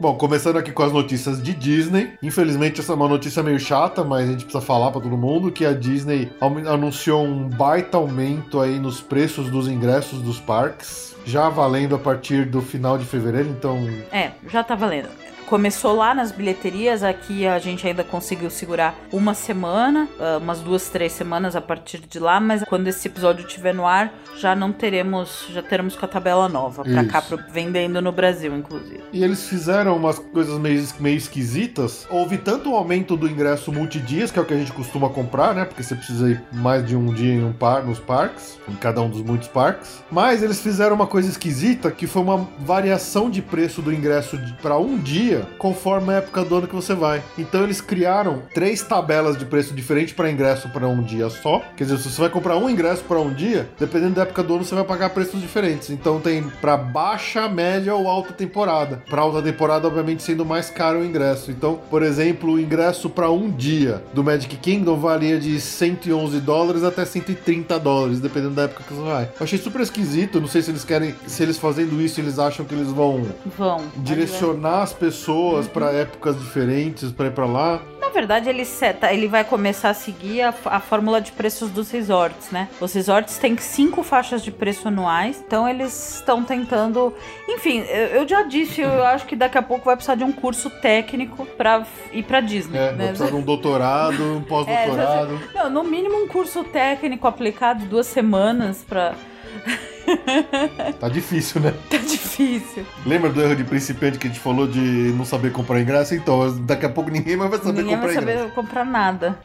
Bom, começando aqui com as notícias de Disney. Infelizmente, essa é uma notícia meio chata, mas a gente precisa falar pra todo mundo que a Disney anunciou um baita aumento aí nos preços dos ingressos dos parques, já valendo a partir do final de fevereiro, então É, já tá valendo. Começou lá nas bilheterias, aqui a gente ainda conseguiu segurar uma semana, ah, umas duas, três semanas a partir de lá, mas quando esse episódio estiver no ar, já não teremos, já teremos com a tabela nova, pra cá, pro- vendendo no Brasil, inclusive. E eles fizeram umas coisas meio, meio esquisitas. Houve tanto o aumento do ingresso multidias, que é o que a gente costuma comprar, né? Porque você precisa ir mais de um dia em um par, nos parques, em cada um dos muitos parques. Mas eles fizeram uma coisa esquisita, que foi uma variação de preço do ingresso para um dia, conforme a época do ano que você vai. Então eles criaram três tabelas de preço diferente para ingresso para um dia só. Quer dizer, se você vai comprar um ingresso para um dia, dependendo da época do ano, você vai pagar preços diferentes. Então tem para baixa, média ou alta temporada. Para alta temporada, obviamente, sendo mais caro o ingresso. Então, por exemplo, o ingresso para um dia do Magic Kingdom valia de 111 dólares até 130 dólares, dependendo da época que você vai. Eu achei super esquisito. Não sei se eles querem, se eles fazendo isso, eles acham que eles vão Vão. direcionar as pessoas para épocas diferentes para ir para lá. Na verdade, ele seta, ele vai começar a seguir a, a fórmula de preços dos resorts, né? Os resorts têm cinco faixas de preço anuais, então eles estão tentando. Enfim, eu, eu já disse, eu acho que daqui a pouco vai precisar de um curso técnico pra ir pra Disney. É, né? vai precisar de um doutorado, um pós-doutorado. Não, no mínimo um curso técnico aplicado duas semanas pra. Tá difícil, né? Tá difícil. Lembra do erro de principiante que a gente falou de não saber comprar ingresso? Então, daqui a pouco ninguém mais vai saber Ninguém comprar vai saber ingresso. comprar nada.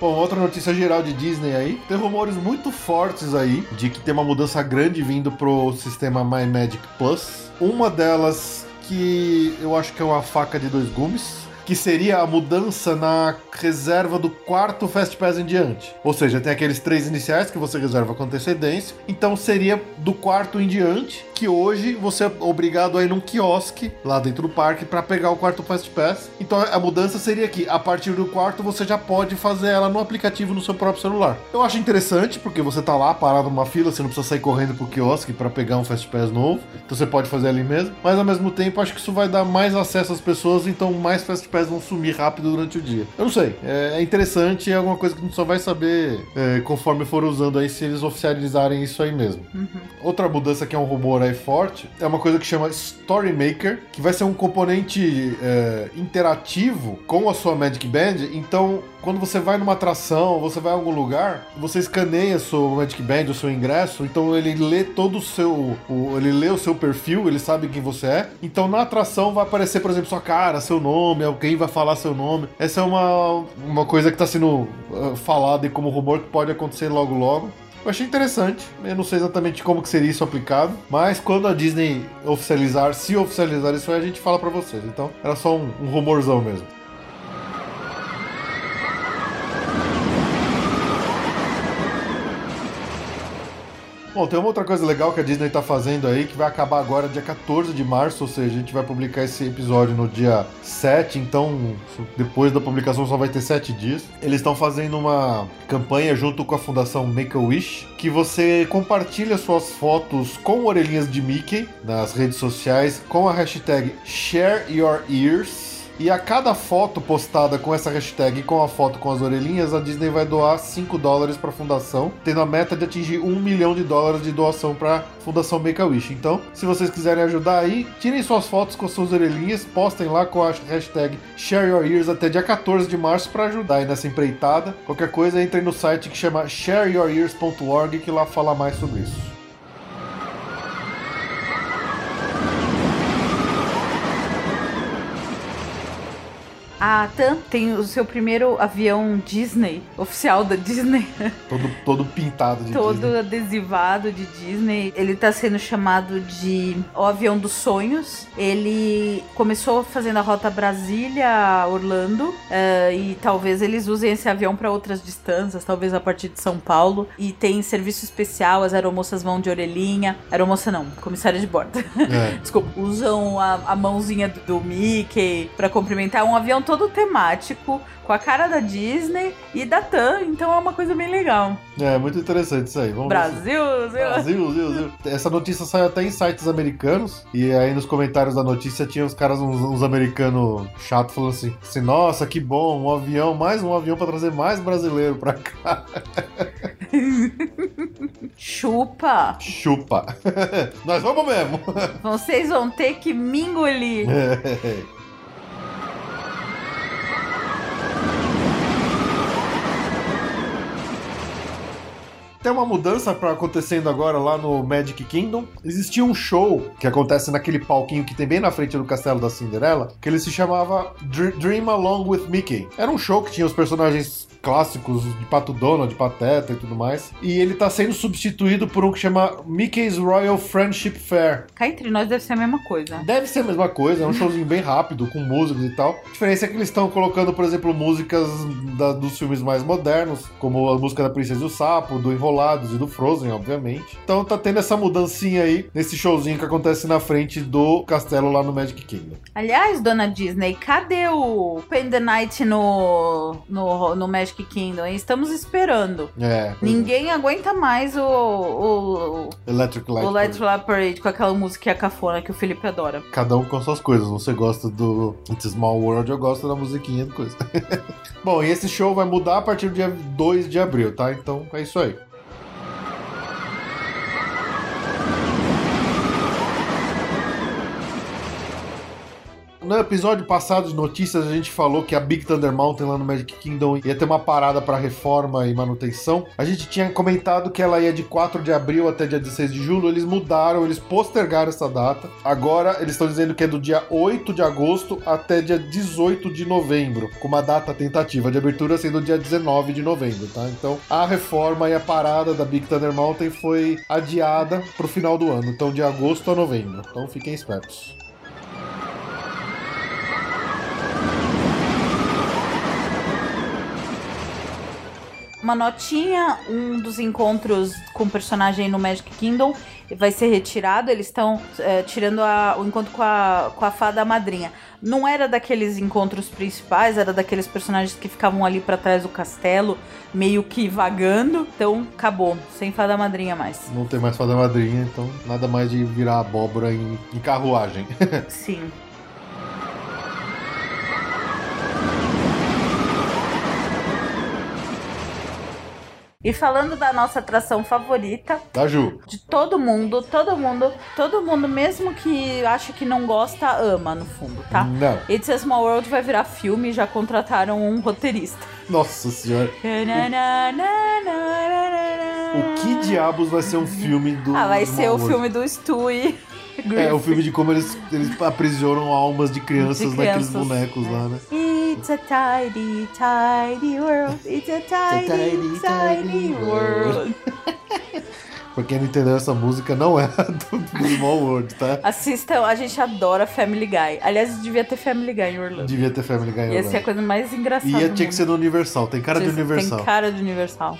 Bom, outra notícia geral de Disney aí. Tem rumores muito fortes aí de que tem uma mudança grande vindo pro sistema My Magic Plus. Uma delas que eu acho que é uma faca de dois gumes. Que seria a mudança na reserva do quarto Fast Pass em diante. Ou seja, tem aqueles três iniciais que você reserva com antecedência, então seria do quarto em diante, que hoje você é obrigado a ir num quiosque lá dentro do parque para pegar o quarto Fast Pass. Então a mudança seria que a partir do quarto você já pode fazer ela no aplicativo no seu próprio celular. Eu acho interessante porque você tá lá parado numa fila, você não precisa sair correndo pro quiosque para pegar um Fast Pass novo, então você pode fazer ali mesmo. Mas ao mesmo tempo acho que isso vai dar mais acesso às pessoas, então mais Fast Pass vão sumir rápido durante o dia. Eu não sei, é, é interessante, é alguma coisa que a gente só vai saber é, conforme for usando aí se eles oficializarem isso aí mesmo. Outra mudança que é um rumor aí forte é uma coisa que chama Story Maker, que vai ser um componente é, interativo com a sua Magic Band. Então, quando você vai numa atração, você vai a algum lugar, você escaneia seu Magic Band, o seu ingresso, então ele lê todo o seu. o- ele lê o seu perfil, ele sabe quem você é. Então na atração vai aparecer, por exemplo, sua cara, seu nome, alguém vai falar seu nome. Essa é uma, uma coisa que está sendo uh, falada e como rumor que pode acontecer logo logo. Eu achei interessante, eu não sei exatamente como que seria isso aplicado, mas quando a Disney oficializar, se oficializar isso aí, a gente fala pra vocês. Então, era só um, um rumorzão mesmo. Bom, tem uma outra coisa legal que a Disney tá fazendo aí, que vai acabar agora dia 14 de março, ou seja, a gente vai publicar esse episódio no dia 7, então depois da publicação só vai ter 7 dias. Eles estão fazendo uma campanha junto com a Fundação Make-A-Wish, que você compartilha suas fotos com orelhinhas de Mickey nas redes sociais com a hashtag ShareYourEars. E a cada foto postada com essa hashtag e com a foto com as orelhinhas, a Disney vai doar 5 dólares para a fundação, tendo a meta de atingir 1 milhão de dólares de doação para a Fundação Make-A-Wish. Então, se vocês quiserem ajudar aí, tirem suas fotos com suas orelhinhas, postem lá com a hashtag ShareYourEars até dia 14 de março para ajudar aí nessa empreitada. Qualquer coisa, entre no site que chama ShareYourEars.org que lá fala mais sobre isso. A TAM tem o seu primeiro avião Disney, oficial da Disney, Todo, todo pintado de todo Disney. adesivado de Disney. Ele tá sendo chamado de o avião dos sonhos. Ele começou fazendo a rota Brasília-Orlando eh, e talvez eles usem esse avião para outras distâncias, talvez a partir de São Paulo. E tem serviço especial, as aeromoças vão de orelhinha. Aeromoça não, comissária de bordo. É. Desculpa, usam a, a mãozinha do, do Mickey pra cumprimentar. É um avião todo temático, com a cara da Disney e da TAM, então é uma coisa bem legal. É, muito interessante isso aí. Vamos Brasil, Brasil. Brasil. Essa notícia saiu até em sites americanos. E aí nos comentários da notícia tinha os caras, uns, uns americanos chatos, falando assim, assim: Nossa, que bom, um avião, mais um avião pra trazer mais brasileiro pra cá. Chupa! Chupa. Nós vamos mesmo. Vocês vão ter que me engolir. Tem uma mudança pra acontecendo agora lá no Magic Kingdom. Existia um show que acontece naquele palquinho que tem bem na frente do castelo da Cinderela, que ele se chamava Dr- Dream Along with Mickey. Era um show que tinha os personagens clássicos de Pato Donald, de Pateta e tudo mais. E ele tá sendo substituído por um que chama Mickey's Royal Friendship Fair. Cá entre nós deve ser a mesma coisa. Deve ser a mesma coisa, é um showzinho bem rápido, com músicas e tal. A diferença é que eles estão colocando, por exemplo, músicas da- dos filmes mais modernos, como a música da Princesa e o Sapo, do Enrolados e do Frozen, obviamente. Então tá tendo essa mudancinha aí, nesse showzinho que acontece na frente do castelo lá no Magic Kingdom. Aliás, dona Disney, cadê o Pain the Night no, no, no Magic Kingdom? Estamos esperando. É. pois Ninguém aguenta mais o, o, é. Electric Light. o Light Light Parade com aquela música cafona que o Felipe adora. Cada um com suas coisas. Você gosta do It's Small World, eu gosto da musiquinha do coisa. Bom, e esse show vai mudar a partir do dia 2 de abril, tá? Então é isso aí. No episódio passado de notícias, a gente falou que a Big Thunder Mountain lá no Magic Kingdom ia ter uma parada para reforma e manutenção. A gente tinha comentado que ela ia de 4 de abril até dia 16 de julho. Eles mudaram, eles postergaram essa data. Agora eles estão dizendo que é do dia 8 de agosto até dia 18 de novembro, com uma data tentativa de abertura sendo dia 19 de novembro, tá? Então a reforma e a parada da Big Thunder Mountain foi adiada pro final do ano, então de agosto a novembro. Então fiquem espertos. Uma notinha, um dos encontros com o personagem no Magic Kingdom vai ser retirado. Eles estão é, tirando a- o encontro com a, com a fada madrinha. Não era daqueles encontros principais, era daqueles personagens que ficavam ali pra trás do castelo, meio que vagando. Então acabou, sem fada madrinha mais. Não tem mais fada madrinha, então nada mais de virar abóbora em, em carruagem. Sim. E falando da nossa atração favorita, Tá, Ju? de todo mundo, todo mundo, todo mundo, mesmo que acha que não gosta, ama no fundo, tá? Não. It's a Small World vai virar filme, já contrataram um roteirista. Nossa senhora. O que diabos vai ser um filme do. Ah, vai ser o filme do Stewie. É, o filme de como eles, eles aprisionam almas de crianças De naqueles crianças, bonecos lá, né? It's a tidy, tidy world. It's a tidy, tidy, tidy, tidy world. Pra quem não entendeu essa música, não é a do, do Small World, tá? Assistam, a gente adora Family Guy. Aliás, devia ter Family Guy em Orlando. Devia ter Family Guy Ia ser a coisa mais engraçada. Ia do tinha que ser no Universal, tem cara de Tem Universal. cara de Universal.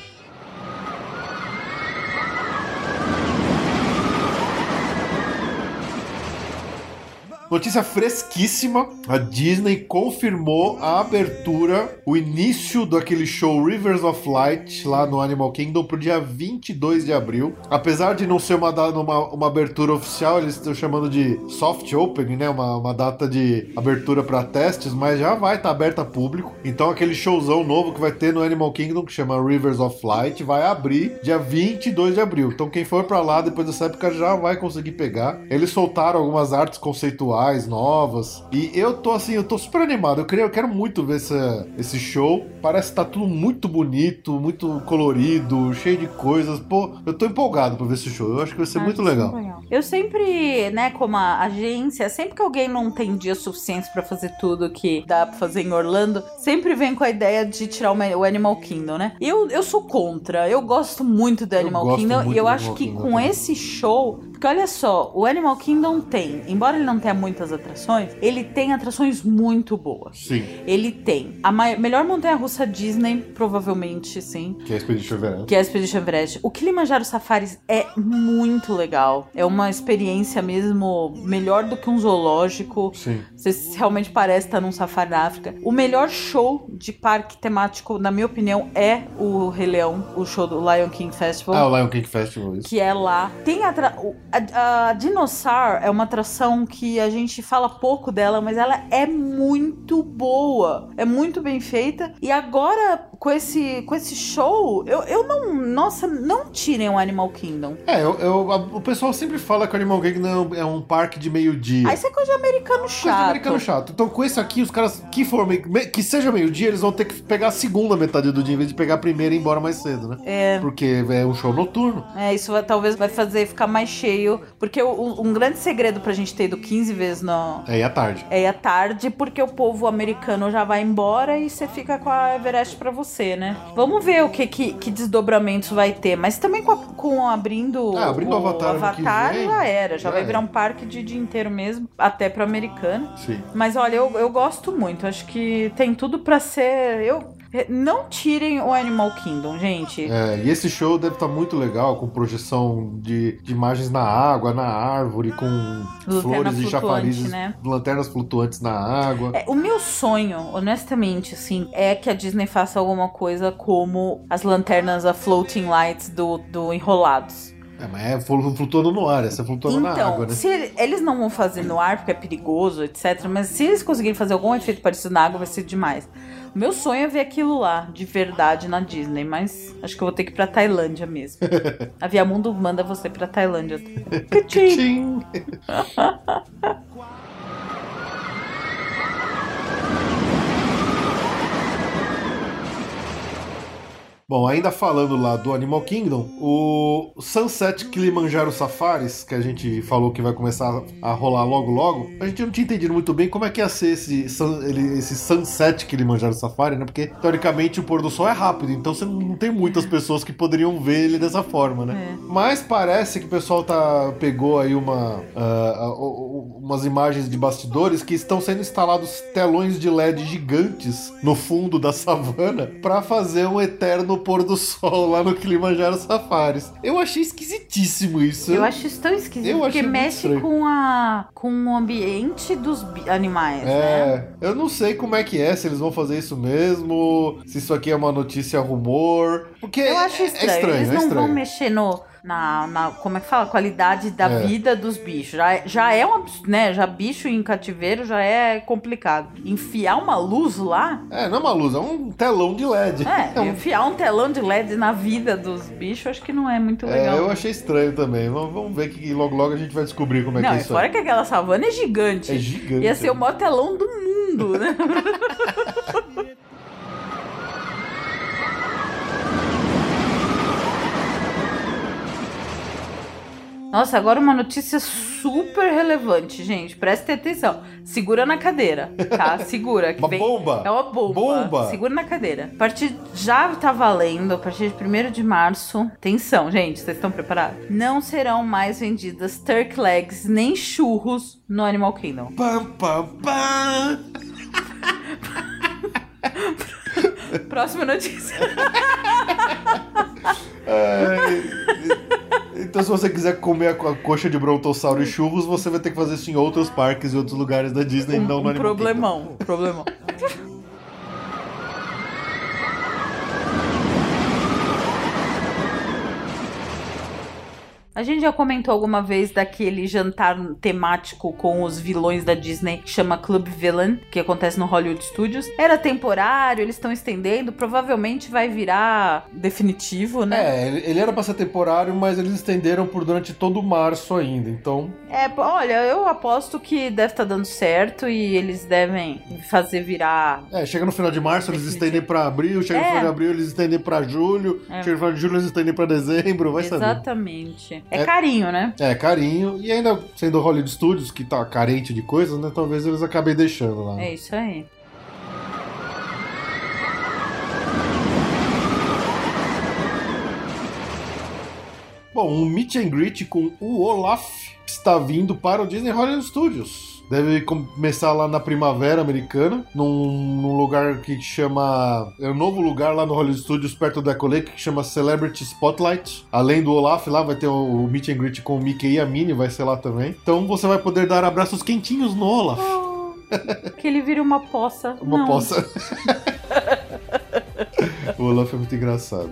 Notícia fresquíssima: a Disney confirmou a abertura, o início daquele show Rivers of Light lá no Animal Kingdom pro dia 22 de abril. Apesar de não ser uma, uma, uma abertura oficial, eles estão chamando de soft opening, né? Uma, uma data de abertura para testes, mas já vai estar aberta a público. Então, aquele showzão novo que vai ter no Animal Kingdom, que chama Rivers of Light, vai abrir dia 22 de abril. Então, quem for para lá depois dessa época já vai conseguir pegar. Eles soltaram algumas artes conceituais novas. E eu tô assim, eu tô super animado. Eu, queria, eu quero muito ver essa, esse show. Parece que tá tudo muito bonito, muito colorido, cheio de coisas. Pô, eu tô empolgado pra ver esse show. Eu acho que vai ser Ah, muito é legal. Eu sempre, né, como agência, sempre que alguém não tem dias suficientes pra fazer tudo que dá pra fazer em Orlando, sempre vem com a ideia de tirar o ma- o Animal Kingdom, né? Eu, eu sou contra. Eu gosto muito do Animal Kingdom e eu acho que Kingdom com esse show, porque olha só, o Animal Kingdom tem, embora ele não tenha muitas atrações, ele tem atrações muito boas. Sim, Ele tem a mai- melhor montanha-russa Disney, provavelmente, sim. que é a Expedition Everest. Que é a Expedition Everest. O Kilimanjaro Safaris é muito legal. É uma experiência mesmo melhor do que um zoológico. Sim. Você realmente parece estar num safari na África. O melhor show de parque temático, na minha opinião, é o Rei Leão, o show do Lion King Festival. Ah, o Lion King Festival, isso. Que é lá. Tem atra- a, a Dinosaur é uma atração que a gente fala pouco dela, mas ela é muito boa. É muito bem feita. E agora, com esse, com esse show, eu, eu não. Nossa, não tirem o Animal Kingdom. É, eu, eu- a- o pessoal sempre fala que o Animal Kingdom é um parque de meio-dia. Aí isso é coisa de americano Coisa de chato. americano chato. Então, com esse aqui, os caras que for meio- me- que seja meio-dia, eles vão ter que pegar a segunda metade do dia, em vez de pegar a primeira e ir embora mais cedo, né? É. Porque é um show noturno. É, isso vai- talvez vai fazer ficar mais cheio. Porque o- um grande segredo pra gente ter ido 15 vezes no, É, e à tarde. É à tarde, porque o povo americano já vai embora e você fica com a Everest pra você, né? Vamos ver o que, que, que desdobramentos vai ter. Mas também com, a- com abrindo, Ah, abrindo o Avatar Avatar vem, já era. Já, já vai era. virar um parque de dia inteiro mesmo, até pro americano. Sim. Mas olha, eu, eu gosto muito. Acho que tem tudo pra ser. Eu não tirem o Animal Kingdom, gente. É, e esse show deve estar muito legal, com projeção de, de imagens na água, na árvore, com Lanterna flores e chafarizes, né? lanternas flutuantes na água. É, o meu sonho, honestamente, assim, é que a Disney faça alguma coisa como as lanternas, a floating lights do, do Enrolados. É, mas é flu- flutuando no ar, essa é flutuando na então, água, né? se ele- eles não vão fazer no ar porque é perigoso, etc. Mas se eles conseguirem fazer algum efeito parecido na água, vai ser demais. Meu sonho é ver aquilo lá, de verdade, na Disney. Mas acho que eu vou ter que ir pra Tailândia mesmo. a Viamundo manda você pra Tailândia. Tchim. Bom, ainda falando lá do Animal Kingdom, o Sunset Kilimanjaro Safaris, que a gente falou que vai começar a rolar logo logo, a gente não tinha entendido muito bem como é que ia ser esse, esse Sunset Kilimanjaro Safari, né? Porque, teoricamente, o pôr do sol é rápido, então você não tem muitas pessoas que poderiam ver ele dessa forma, né? É. Mas parece que o pessoal tá, pegou aí uma, o- o- umas imagens de bastidores que estão sendo instalados telões de LED gigantes no fundo da savana para fazer um eterno pôr do sol lá no Kilimanjaro Safaris. Eu achei esquisitíssimo isso. Eu acho isso tão esquisito, Eu porque mexe estranho. com, a, com o ambiente dos animais, né? É, eu não sei como é que é, se eles vão fazer isso mesmo, se isso aqui é uma notícia rumor. Porque Eu acho é- estranho. é estranho, Eles é não estranho. vão mexer no, na, na- Como é que fala? Qualidade da É. vida dos bichos. Já, é- já é um né? Já bicho em cativeiro já é complicado. Enfiar uma luz lá. É, não é uma luz, é um telão de LED. É, um- enfiar um telão de LED na vida dos bichos, acho que não é muito É, legal. eu achei estranho também. Vamos, vamos ver que logo logo a gente vai descobrir como é não, que é isso. fora aí. que aquela savana é gigante. É gigante. Ia ser o maior telão do mundo, né? Nossa, agora uma notícia super relevante, gente. Prestem atenção. Segura na cadeira, tá? Segura. que Uma vem- bomba? É uma bomba. Bomba? Segura na cadeira. A partir já tá valendo, a partir de 1 de março. Atenção, gente, vocês estão preparados? Não serão mais vendidas turkey legs nem churros no Animal Kingdom. Pam, pam, pam. Próxima notícia. Então, se você quiser comer a co- coxa de brontossauro e churros, você vai ter que fazer isso em outros parques e outros lugares da Disney, Um, não no um Animal problemão. Um problemão. A gente já comentou alguma vez daquele jantar temático com os vilões da Disney que chama Club Villain, que acontece no Hollywood Studios. Era temporário, eles estão estendendo, provavelmente vai virar definitivo, né? É, ele, era pra ser temporário, mas eles estenderam por durante todo março ainda. Então, É, olha, eu aposto que deve estar dando certo e eles devem fazer virar. é, chega no final de março, eles estendem pra abril, chega no É. final de abril, eles estendem pra julho, É. chega no final de julho, eles estendem pra dezembro, vai saber. Exatamente. É, É- carinho, né? É, carinho. E ainda sendo o Hollywood Studios, que tá carente de coisas, né? Talvez eles acabem deixando lá. É isso aí. Bom, um meet and greet com o Olaf está vindo para o Disney Hollywood Studios. Deve começar lá na primavera americana, num, num lugar que chama. É um novo lugar lá no Hollywood Studios, perto Echo Lake, que chama Celebrity Spotlight. Além do Olaf, lá vai ter o, o meet and greet com o Mickey e a Minnie, vai ser lá também. Então você vai poder dar abraços quentinhos no Olaf. Que ele vira uma poça. Uma Não. poça. o Olaf é muito engraçado.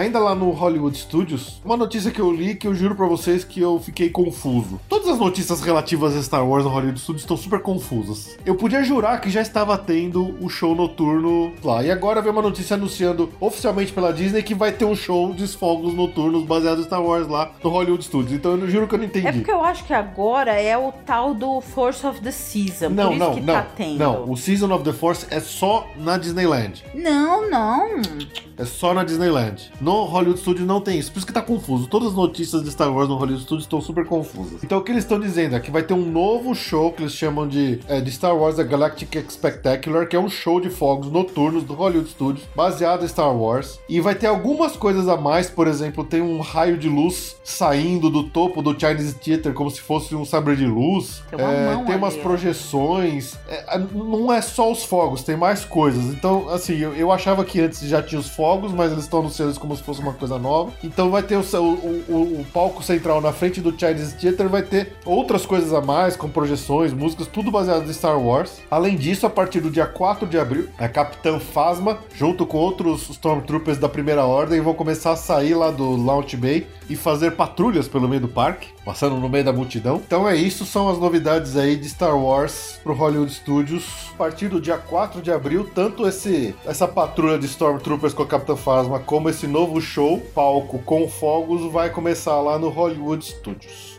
Ainda lá no Hollywood Studios, uma notícia que eu li que eu juro pra vocês que eu fiquei confuso. Todas as notícias relativas a Star Wars no Hollywood Studios estão super confusas. Eu podia jurar que já estava tendo o show noturno lá. E agora vem uma notícia anunciando oficialmente pela Disney que vai ter um show de fogos noturnos baseado em Star Wars lá no Hollywood Studios. Então eu juro que eu não entendi. É porque eu acho que agora é o tal do Force of the Season. Não, por isso não, que não. tá tendo. Não, o Season of the Force é só na Disneyland. Não, não. É só na Disneyland. No Hollywood Studios não tem isso. Por isso que tá confuso. Todas as notícias de Star Wars no Hollywood Studios estão super confusas. Então o que eles estão dizendo é que vai ter um novo show que eles chamam de, é, de Star Wars The Galactic Spectacular, que é um show de fogos noturnos do Hollywood Studios, baseado em Star Wars. E vai ter algumas coisas a mais, por exemplo, tem um raio de luz saindo do topo do Chinese Theater como se fosse um sabre de luz. Tem uma É, tem umas ali, ó. projeções. É, não é só os fogos, tem mais coisas. Então, assim, eu, eu achava que antes já tinha os fogos, mas eles estão anunciando isso como se fosse uma coisa nova. Então vai ter o, o, o- o palco central na frente do Chinese Theater, vai ter outras coisas a mais, com projeções, músicas, tudo baseado em Star Wars. Além disso, a partir do dia 4 de abril, a Capitã Phasma, junto com outros Stormtroopers da Primeira Ordem, vão começar a sair lá do Launch Bay e fazer patrulhas pelo meio do parque, passando no meio da multidão. Então é isso, são as novidades aí de Star Wars pro Hollywood Studios. A partir do dia 4 de abril, tanto esse essa patrulha de Stormtroopers com a Capitã Phasma, como esse novo show, palco com fogos, vai começar lá no Hollywood Studios.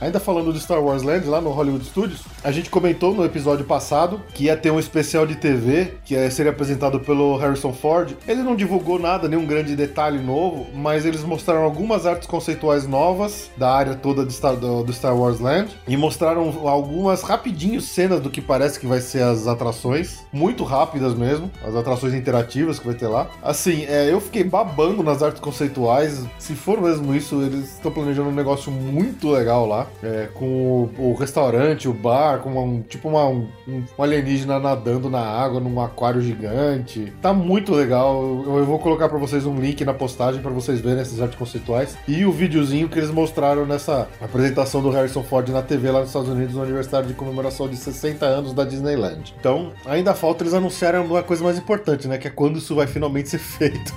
Ainda falando de Star Wars Land, lá no Hollywood Studios, a gente comentou no episódio passado que ia ter um especial de TV que seria apresentado pelo Harrison Ford. Ele não divulgou nada, nenhum grande detalhe novo, mas eles mostraram algumas artes conceituais novas da área toda do Star, do, do Star Wars Land e mostraram algumas rapidinho cenas do que parece que vai ser as atrações, muito rápidas mesmo, as atrações interativas que vai ter lá. Assim, é, eu fiquei babando nas artes conceituais. Se for mesmo isso, eles estão planejando um negócio muito legal lá, é, com o, o, restaurante, o bar, com um, tipo uma, um, um, alienígena nadando na água num aquário gigante. Tá muito legal. Eu, eu vou colocar para vocês um link na postagem para vocês verem essas artes conceituais e o videozinho que eles mostraram nessa apresentação do Harrison Ford na TV lá nos Estados Unidos no aniversário de comemoração de 60 anos da Disneyland. Então, ainda falta eles anunciarem uma coisa mais importante, né? Que é quando isso vai finalmente ser feito.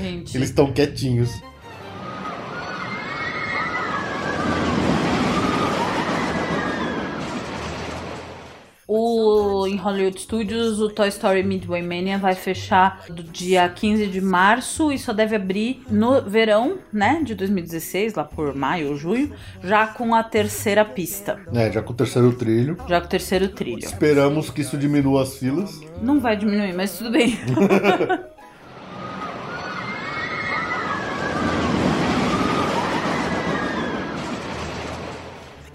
Gente. Eles estão quietinhos. O, em Hollywood Studios, o Toy Story Midway Mania vai fechar do dia 15 de março e só deve abrir no verão, né, de 2016, lá por maio ou junho, já com a terceira pista. É, já com o terceiro trilho. Já com o terceiro trilho. Esperamos que isso diminua as filas. Não vai diminuir, mas tudo bem.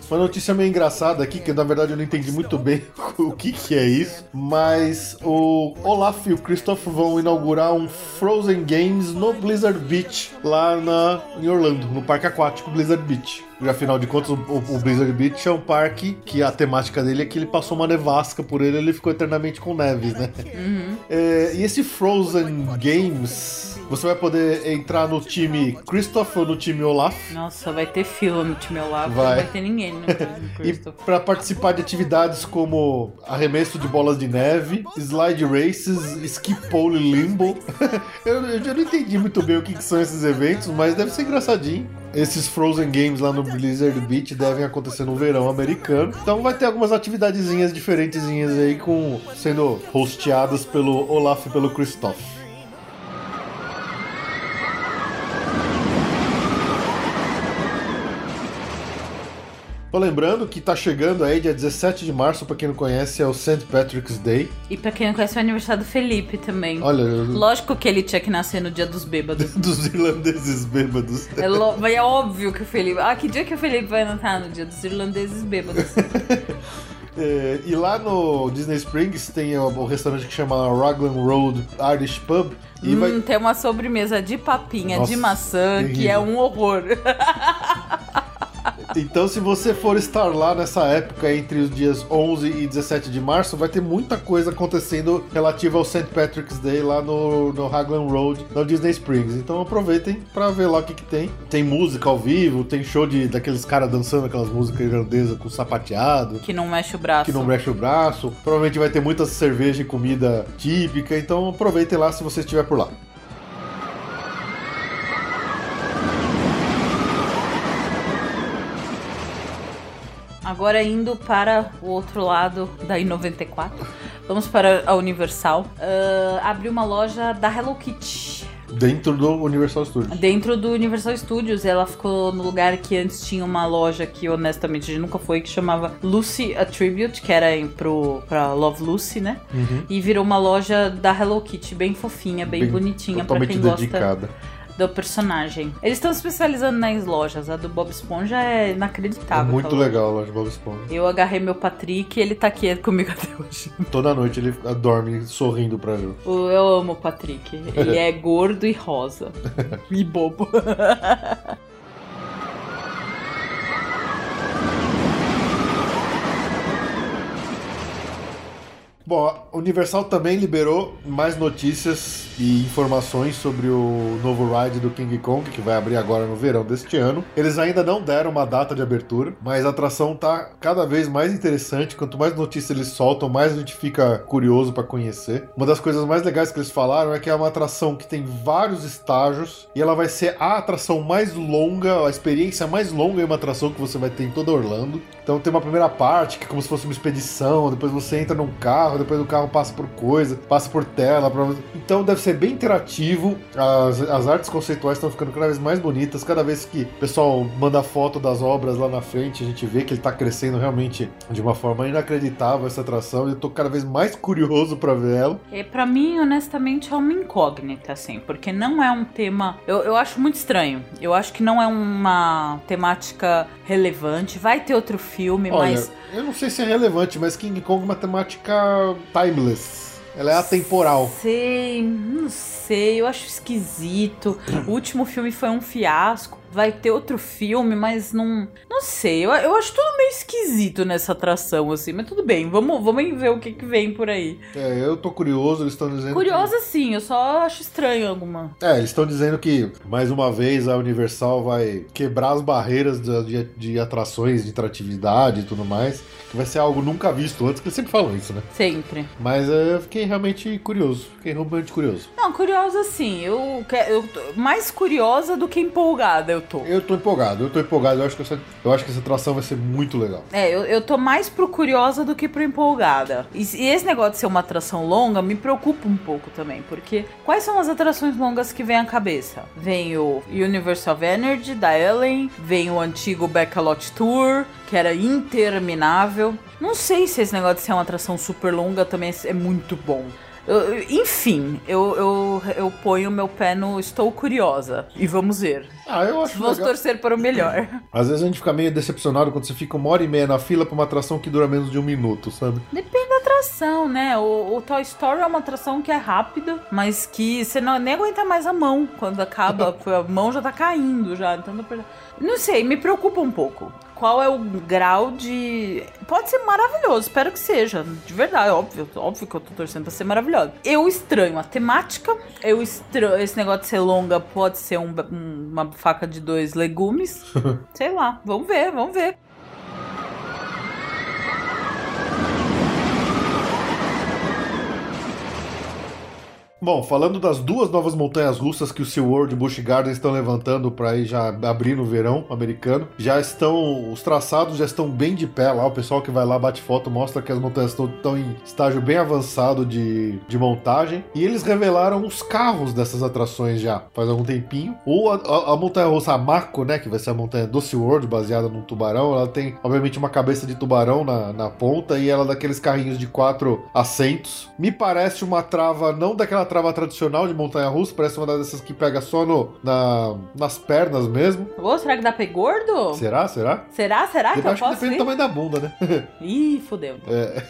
Uma notícia meio engraçada aqui, que na verdade eu não entendi muito bem o que, que é isso, mas o Olaf e o Christoph vão inaugurar um Frozen Games no Blizzard Beach, lá na, em Orlando, no parque aquático Blizzard Beach. E afinal de contas, o, o, Blizzard Beach é um parque que a temática dele é que ele passou uma nevasca por ele ele ficou eternamente com neves, né? Uhum. É, e esse Frozen Games, você vai poder entrar no time Christoph ou no time Olaf. Nossa, vai ter fila no time Olaf, vai. não vai ter ninguém no time Christoph. e para participar de atividades como arremesso de bolas de neve, slide races, ski pole limbo. eu, eu já não entendi muito bem o que, que são esses eventos, mas deve ser engraçadinho. Esses Frozen Games lá no Blizzard Beach devem acontecer no verão americano. Então vai ter algumas atividadezinhas diferentezinhas aí com sendo hosteadas pelo Olaf e pelo Christoph. Tô lembrando que tá chegando aí, dia 17 de março, pra quem não conhece, é o St. Patrick's Day. E pra quem não conhece, é o aniversário do Felipe também. Olha. Lógico que ele tinha que nascer no dia dos bêbados. dos irlandeses bêbados. É, lo... é óbvio que o Felipe. Ah, que dia que o Felipe vai nascer no dia dos irlandeses bêbados? É, e lá no Disney Springs tem o, o, restaurante que chama Raglan Road Irish Pub. E hum, vai... Tem uma sobremesa de papinha Nossa, de maçã terrível. que é um horror. Então, se você for estar lá nessa época, entre os dias 11 e 17 de março, vai ter muita coisa acontecendo relativa ao St. Patrick's Day lá no, no Raglan Road, no Disney Springs. Então, aproveitem para ver lá o que, que tem. Tem música ao vivo, tem show de daqueles caras dançando aquelas músicas irlandesas com sapateado. Que não mexe o braço. Que não mexe o braço. Provavelmente vai ter muita cerveja e comida típica. Então, aproveitem lá se você estiver por lá. Agora indo para o outro lado da I-94, vamos para a Universal. Uh, abriu uma loja da Hello Kitty. Dentro do Universal Studios. Dentro do Universal Studios. Ela ficou no lugar que antes tinha uma loja que honestamente a gente nunca foi, que chamava Lucy Attribute, que era em, pro, pra Love Lucy, né? Uhum. E virou uma loja da Hello Kitty, bem fofinha, bem, bem bonitinha para quem dedicada. gosta do personagem. Eles estão se especializando nas lojas. A do Bob Esponja é inacreditável. É muito aquela legal a loja do Bob Esponja. Eu agarrei meu Patrick e ele tá aqui comigo até hoje. Toda noite ele dorme sorrindo pra eu. Eu amo o Patrick. Ele é gordo e rosa. e bobo. Bom, a Universal também liberou mais notícias e informações sobre o novo ride do King Kong, que vai abrir agora no verão deste ano. Eles ainda não deram uma data de abertura, mas a atração tá cada vez mais interessante. Quanto mais notícias eles soltam, mais a gente fica curioso para conhecer. Uma das coisas mais legais que eles falaram é que é uma atração que tem vários estágios e ela vai ser a atração mais longa, a experiência mais longa em uma atração que você vai ter em toda Orlando. Então tem uma primeira parte que é como se fosse uma expedição, depois você entra num carro, depois o carro passa por coisa, passa por tela. Pra... Então deve ser bem interativo. As, as artes conceituais estão ficando cada vez mais bonitas. Cada vez que o pessoal manda foto das obras lá na frente, a gente vê que ele tá crescendo realmente de uma forma inacreditável essa atração. E eu tô cada vez mais curioso para ver ela. E para mim, honestamente, é uma incógnita, assim, porque não é um tema. Eu, eu acho muito estranho. Eu acho que não é uma temática relevante. Vai ter outro filme, Olha, mas. Eu não sei se é relevante, mas King Kong é uma temática timeless. Ela é atemporal. Sei, não sei, eu acho esquisito. O último filme foi um fiasco. Vai ter outro filme, mas não. Não sei. Eu, eu acho tudo meio esquisito nessa atração, assim. Mas tudo bem, vamos, vamos ver o que, que vem por aí. É, eu tô curioso, eles estão dizendo. Curiosa que... sim, eu só acho estranho alguma. É, eles estão dizendo que, mais uma vez, a Universal vai quebrar as barreiras de, de, de atrações, de interatividade e tudo mais. Que vai ser algo nunca visto antes, que eles sempre falam isso, né? Sempre. Mas é, eu fiquei realmente curioso. Fiquei realmente curioso. Não, curiosa sim. Eu, eu mais curiosa do que empolgada eu tô. Eu tô empolgado, eu tô empolgado. Eu acho que essa, eu acho que essa atração vai ser muito legal. É, eu, eu tô mais pro curiosa do que pro empolgada. E, e esse negócio de ser uma atração longa me preocupa um pouco também, porque quais são as atrações longas que vem à cabeça? Vem o Universal of Energy da Ellen, vem o antigo Backlot Tour, que era interminável. Não sei se esse negócio de ser uma atração super longa também é muito bom. Eu, enfim, eu, eu, eu ponho meu pé no estou curiosa. E vamos ver. Ah, eu acho Vamos legal. torcer para o melhor. Às vezes a gente fica meio decepcionado quando você fica uma hora e meia na fila pra uma atração que dura menos de um minuto, sabe? Depende da atração, né? O, o Toy Story é uma atração que é rápida, mas que você não, nem aguenta mais a mão quando acaba. a mão já tá caindo já. Então não, não sei, me preocupa um pouco qual é o grau de. Pode ser maravilhoso, espero que seja. De verdade, óbvio. Óbvio que eu tô torcendo pra ser maravilhoso. Eu estranho a temática. Eu estranho. Esse negócio de ser longa pode ser um, um, uma faca de dois legumes. Sei lá. Vamos ver, vamos ver. Bom, falando das duas novas montanhas russas que o SeaWorld e Busch Gardens estão levantando para ir já abrir no verão americano, já estão os traçados já estão bem de pé lá. O pessoal que vai lá bate foto mostra que as montanhas estão em estágio bem avançado de, de montagem e eles revelaram os carros dessas atrações já faz algum tempinho. Ou a, a, a montanha russa Mako, né, que vai ser a montanha do SeaWorld baseada num tubarão, ela tem obviamente uma cabeça de tubarão na, na ponta e ela é daqueles carrinhos de quatro assentos. Me parece uma trava não daquela trava tradicional de montanha-russa, parece uma dessas que pega só no, na, nas pernas mesmo. Ô, será que dá pra ir gordo? Será? Será? Será? Será que eu, acho posso que depende ir? do tamanho da bunda, né? Ih, fodeu. É.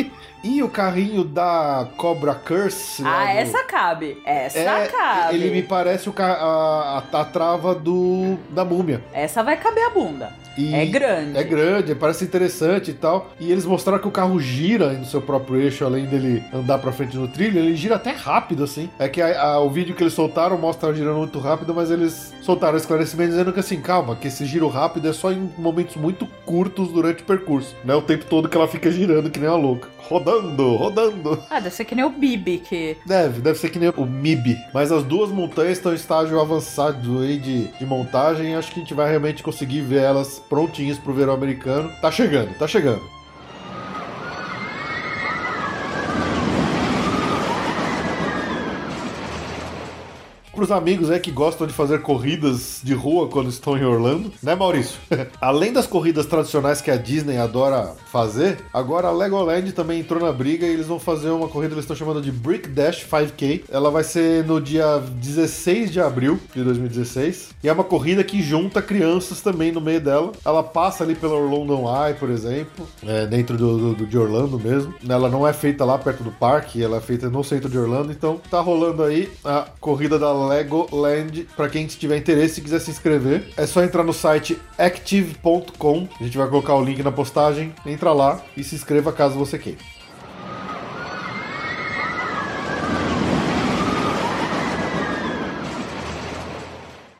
e o carrinho da Cobra Curse. lá Ah, essa cabe. Essa É, cabe. ele me parece o ca- a, a, a trava do da múmia. Essa vai caber a bunda. E É grande. É grande, parece interessante e tal. E eles mostraram que o carro gira no seu próprio eixo, além dele andar pra frente no trilho, ele gira até rápido, assim. É que a- a- o vídeo que eles soltaram mostra girando muito rápido, mas eles soltaram esclarecimento dizendo que assim, calma, que esse giro rápido é só em momentos muito curtos durante o percurso. Não é o tempo todo que ela fica girando que nem uma louca. Rodando, rodando. Ah, deve ser que nem o Bibi, que. Deve, deve ser que nem o MIB. Mas as duas montanhas estão em estágio avançado aí de, de montagem. Acho que a gente vai realmente conseguir ver elas prontinhas pro verão americano. Tá chegando, tá chegando. Os amigos aí que gostam de fazer corridas de rua quando estão em Orlando, né, Maurício? Além das corridas tradicionais que a Disney adora fazer, agora a Legoland também entrou na briga e eles vão fazer uma corrida eles estão chamando de Brick Dash 5K. Ela vai ser no dia 16 de abril de 2016 e é uma corrida que junta crianças também no meio dela. Ela passa ali pela Orlando Eye, por exemplo, é, dentro do, do- de Orlando mesmo. Ela não é feita lá perto do parque, ela é feita no centro de Orlando. Então tá rolando aí a corrida da Legoland. Pra quem tiver interesse e quiser se inscrever, é só entrar no site active.com. A gente vai colocar o link na postagem. Entra lá e se inscreva caso você queira.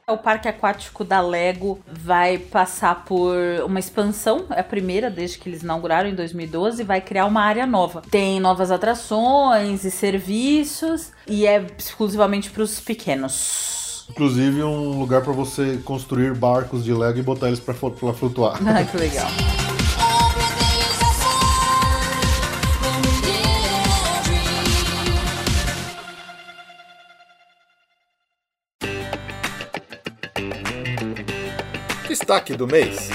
O parque aquático da Lego vai passar por uma expansão, é a primeira desde que eles inauguraram em 2012, e vai criar uma área nova. Tem novas atrações e serviços e é exclusivamente para os pequenos. Inclusive um lugar pra você construir barcos de Lego e botar eles pra flutuar. Ah, que legal. Destaque do mês.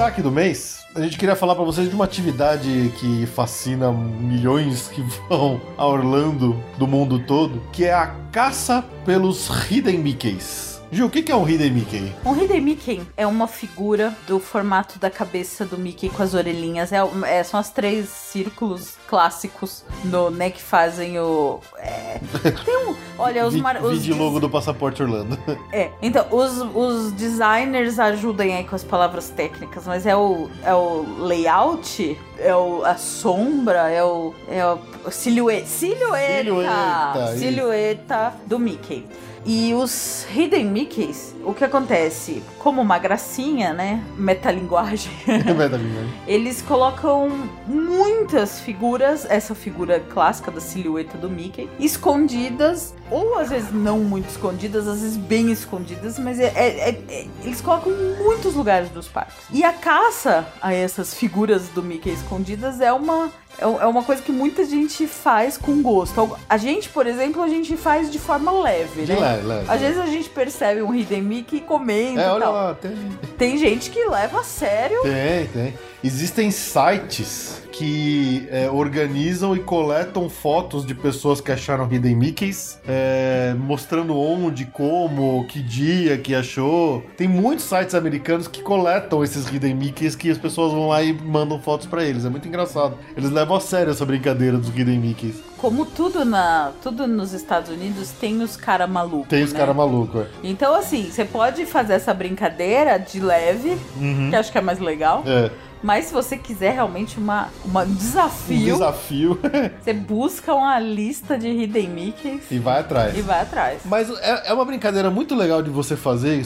Destaque do mês, a gente queria falar para vocês de uma atividade que fascina milhões que vão a Orlando do mundo todo, que é a caça pelos Hidden Mickeys. Gil, o que é um Hidden Mickey? Um Hidden Mickey é uma figura do formato da cabeça do Mickey com as orelhinhas. É, é são os três círculos clássicos no, né, que fazem o. É, tem um. Olha, os. Mar, os logo do passaporte Orlando. É, então, os, os designers ajudem aí com as palavras técnicas, mas é o, é o layout, é o, a sombra, é o. É o silhueta. Silhueta! Silhueta, silhueta do Mickey. E os Hidden Mickeys, o que acontece? Como uma gracinha, né? Metalinguagem. Metalinguagem. eles colocam muitas figuras, essa figura clássica da silhueta do Mickey, escondidas, ou às vezes não muito escondidas, às vezes bem escondidas, mas é, é, é, é eles colocam em muitos lugares dos parques. E a caça a essas figuras do Mickey escondidas é uma é, é uma coisa que muita gente faz com gosto. A gente, por exemplo, a gente faz de forma leve, né? Leve, leve. Às vezes a gente percebe um Hidden Mickey comendo. É, olha lá, tem... tem gente que leva a sério. Tem, tem. Existem sites que é, organizam e coletam fotos de pessoas que acharam Hidden Mickeys, é, mostrando onde, como, que dia que achou. Tem muitos sites americanos que coletam esses Hidden Mickeys que as pessoas vão lá e mandam fotos para eles. É muito engraçado. Eles levam a sério essa brincadeira dos Hidden Mickeys. Como tudo, na, tudo nos Estados Unidos tem os cara malucos. Tem os né? cara maluco, é. Então, assim, você pode fazer essa brincadeira de leve, uhum. que acho que é mais legal. É. Mas se você quiser realmente uma, uma desafio. Um desafio. você busca uma lista de Hidden Mickeys. E vai atrás. E vai atrás. Mas é, é uma brincadeira muito legal de você fazer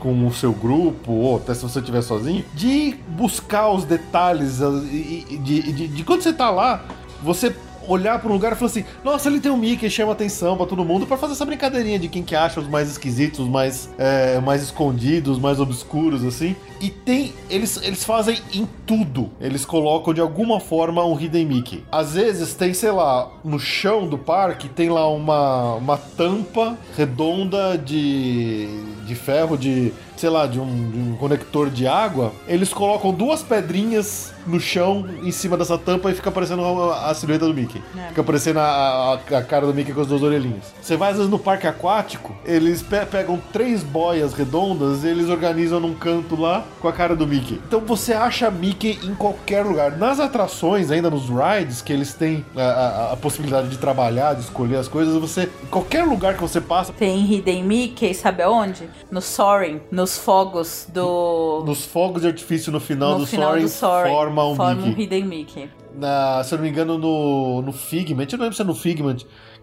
com o seu grupo, ou até se você estiver sozinho, de buscar os detalhes de, de, de, de quando você tá lá, você olhar para um lugar e falar assim: nossa, ele tem um Mickey, chama atenção para todo mundo, para fazer essa brincadeirinha de quem que acha os mais esquisitos, os mais, é, mais escondidos, mais obscuros, assim. E tem. Eles, eles fazem em tudo. Eles colocam de alguma forma um Hidden Mickey. Às vezes tem, sei lá, no chão do parque, tem lá uma, uma tampa redonda de, de ferro, de sei lá, de um, de um, conector de água, eles colocam duas pedrinhas no chão em cima dessa tampa e fica aparecendo a, a silhueta do Mickey. É. Fica aparecendo a, a, a, cara do Mickey com as duas orelhinhas. Você vai às vezes no parque aquático, eles pe pegam três boias redondas e eles organizam num canto lá com a cara do Mickey. Então você acha Mickey em qualquer lugar. Nas atrações, ainda nos rides, que eles têm a, possibilidade de trabalhar, de escolher as coisas, você. Em qualquer lugar que você passa. Tem Hidden Mickey, sabe aonde? No Soaring, nos fogos do. Nos fogos de artifício no final, no do, final Soaring, do Soaring forma um forma Mickey. um Hidden Mickey. Na, se eu não me engano, no, no Figment, eu não lembro se é no Figment,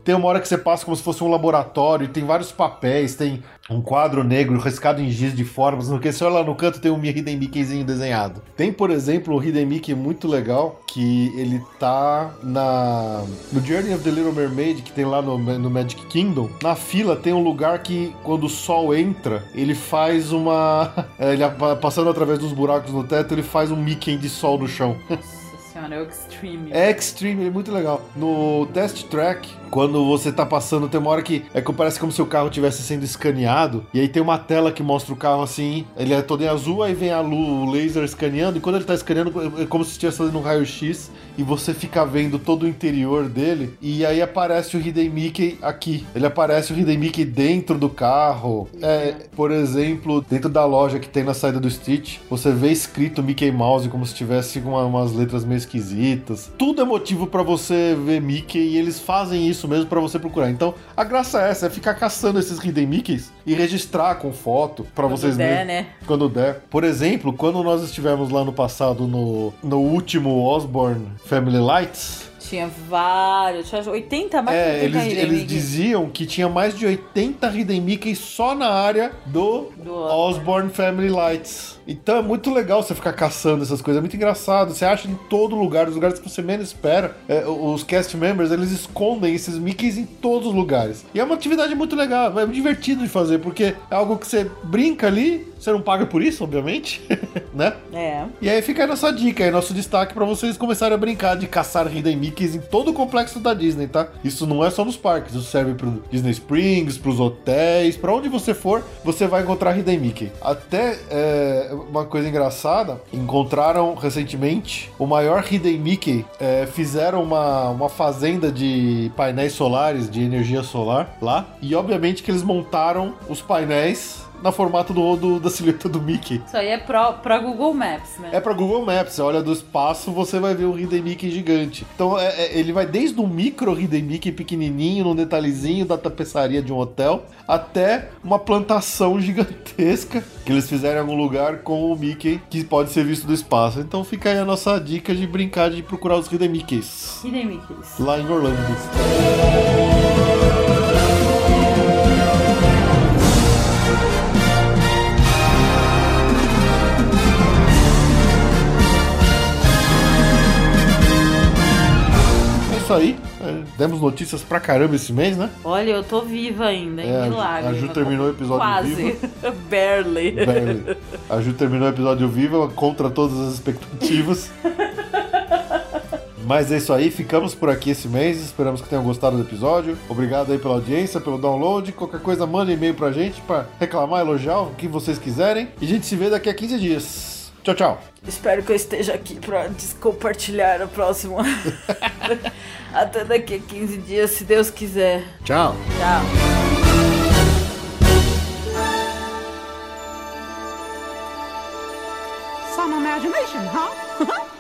tem uma hora que você passa como se fosse um laboratório, tem vários papéis, tem um quadro negro riscado em giz de formas, no que você olha lá no canto tem um Hidden Mickeyzinho desenhado. Tem, por exemplo, um Hidden Mickey muito legal, que ele tá na no Journey of the Little Mermaid, que tem lá no, no Magic Kingdom. Na fila tem um lugar que, quando o sol entra, ele faz uma... ele passando através dos buracos no teto, ele faz um Mickey de sol no chão. senhora, é o Extreme. É Extreme, é muito legal. No Test Track, quando você tá passando, tem uma hora que é que parece como se o carro estivesse sendo escaneado, e aí tem uma tela que mostra o carro assim, ele é todo em azul, aí vem a luz, o laser escaneando, e quando ele tá escaneando, é como se estivesse fazendo um raio-x, e você fica vendo todo o interior dele, e aí aparece o Hidden Mickey aqui. Ele aparece o Hidden Mickey dentro do carro. É, por exemplo, dentro da loja que tem na saída do Stitch, você vê escrito Mickey Mouse como se tivesse uma, umas letras meio esquisitas. Tudo é motivo pra você ver Mickey e eles fazem isso mesmo pra você procurar. Então, a graça é essa, é ficar caçando esses Hidden Mickeys e registrar com foto pra Quando vocês der, né? Quando der. Por exemplo, quando nós estivemos lá no passado no, no último Osborne Family Lights, Tinha vários, tinha 80, mais é, de 80 eles, eles diziam que tinha mais de 80 Hidden Mickey só na área do, Do Osborne Family Lights. Então é muito legal você ficar caçando essas coisas, é muito engraçado. Você acha em todo lugar, nos lugares que você menos espera. É, os cast members, eles escondem esses Mickeys em todos os lugares. E é uma atividade muito legal, é divertido de fazer, porque é algo que você brinca ali, você não paga por isso, obviamente, né? É. E aí fica aí nossa dica, aí nosso destaque pra vocês começarem a brincar de caçar Hidden Mickeys em todo o complexo da Disney, tá? Isso não é só nos parques, isso serve pro Disney Springs, pros hotéis, pra onde você for, você vai encontrar Hidden Mickey. Até é, uma coisa engraçada, encontraram recentemente o maior Hidden Mickey, é, fizeram uma, uma fazenda de painéis solares, de energia solar lá, e obviamente que eles montaram os painéis na formato do, do- da silhueta do Mickey. Isso aí é pro, pra Google Maps, né? É pra Google Maps, você olha do espaço, você vai ver um Hidden Mickey gigante. Então é- é- ele vai desde um micro Hidden Mickey pequenininho, num detalhezinho da tapeçaria de um hotel, até uma plantação gigantesca que eles fizeram em algum lugar com o Mickey, que pode ser visto do espaço. Então fica aí a nossa dica de brincar de procurar os Hidden Mickeys. Hidden Mickeys. Lá em Orlando. Isso aí. É, demos notícias pra caramba esse mês, né? Olha, eu tô viva ainda, hein? É, a Ju- Milagre. a Ju terminou o episódio Quase. Barely. Barely. A Ju terminou o episódio viva contra todas as expectativas. Mas é isso aí, ficamos por aqui esse mês. Esperamos que tenham gostado do episódio. Obrigado aí pela audiência, pelo download. Qualquer coisa, manda e-mail pra gente pra reclamar, elogiar, o que vocês quiserem. E a gente se vê daqui a 15 dias. Tchau, tchau. Espero que eu esteja aqui para compartilhar o próximo Até daqui a 15 dias, se Deus quiser. Tchau. Tchau. Some imagination, huh?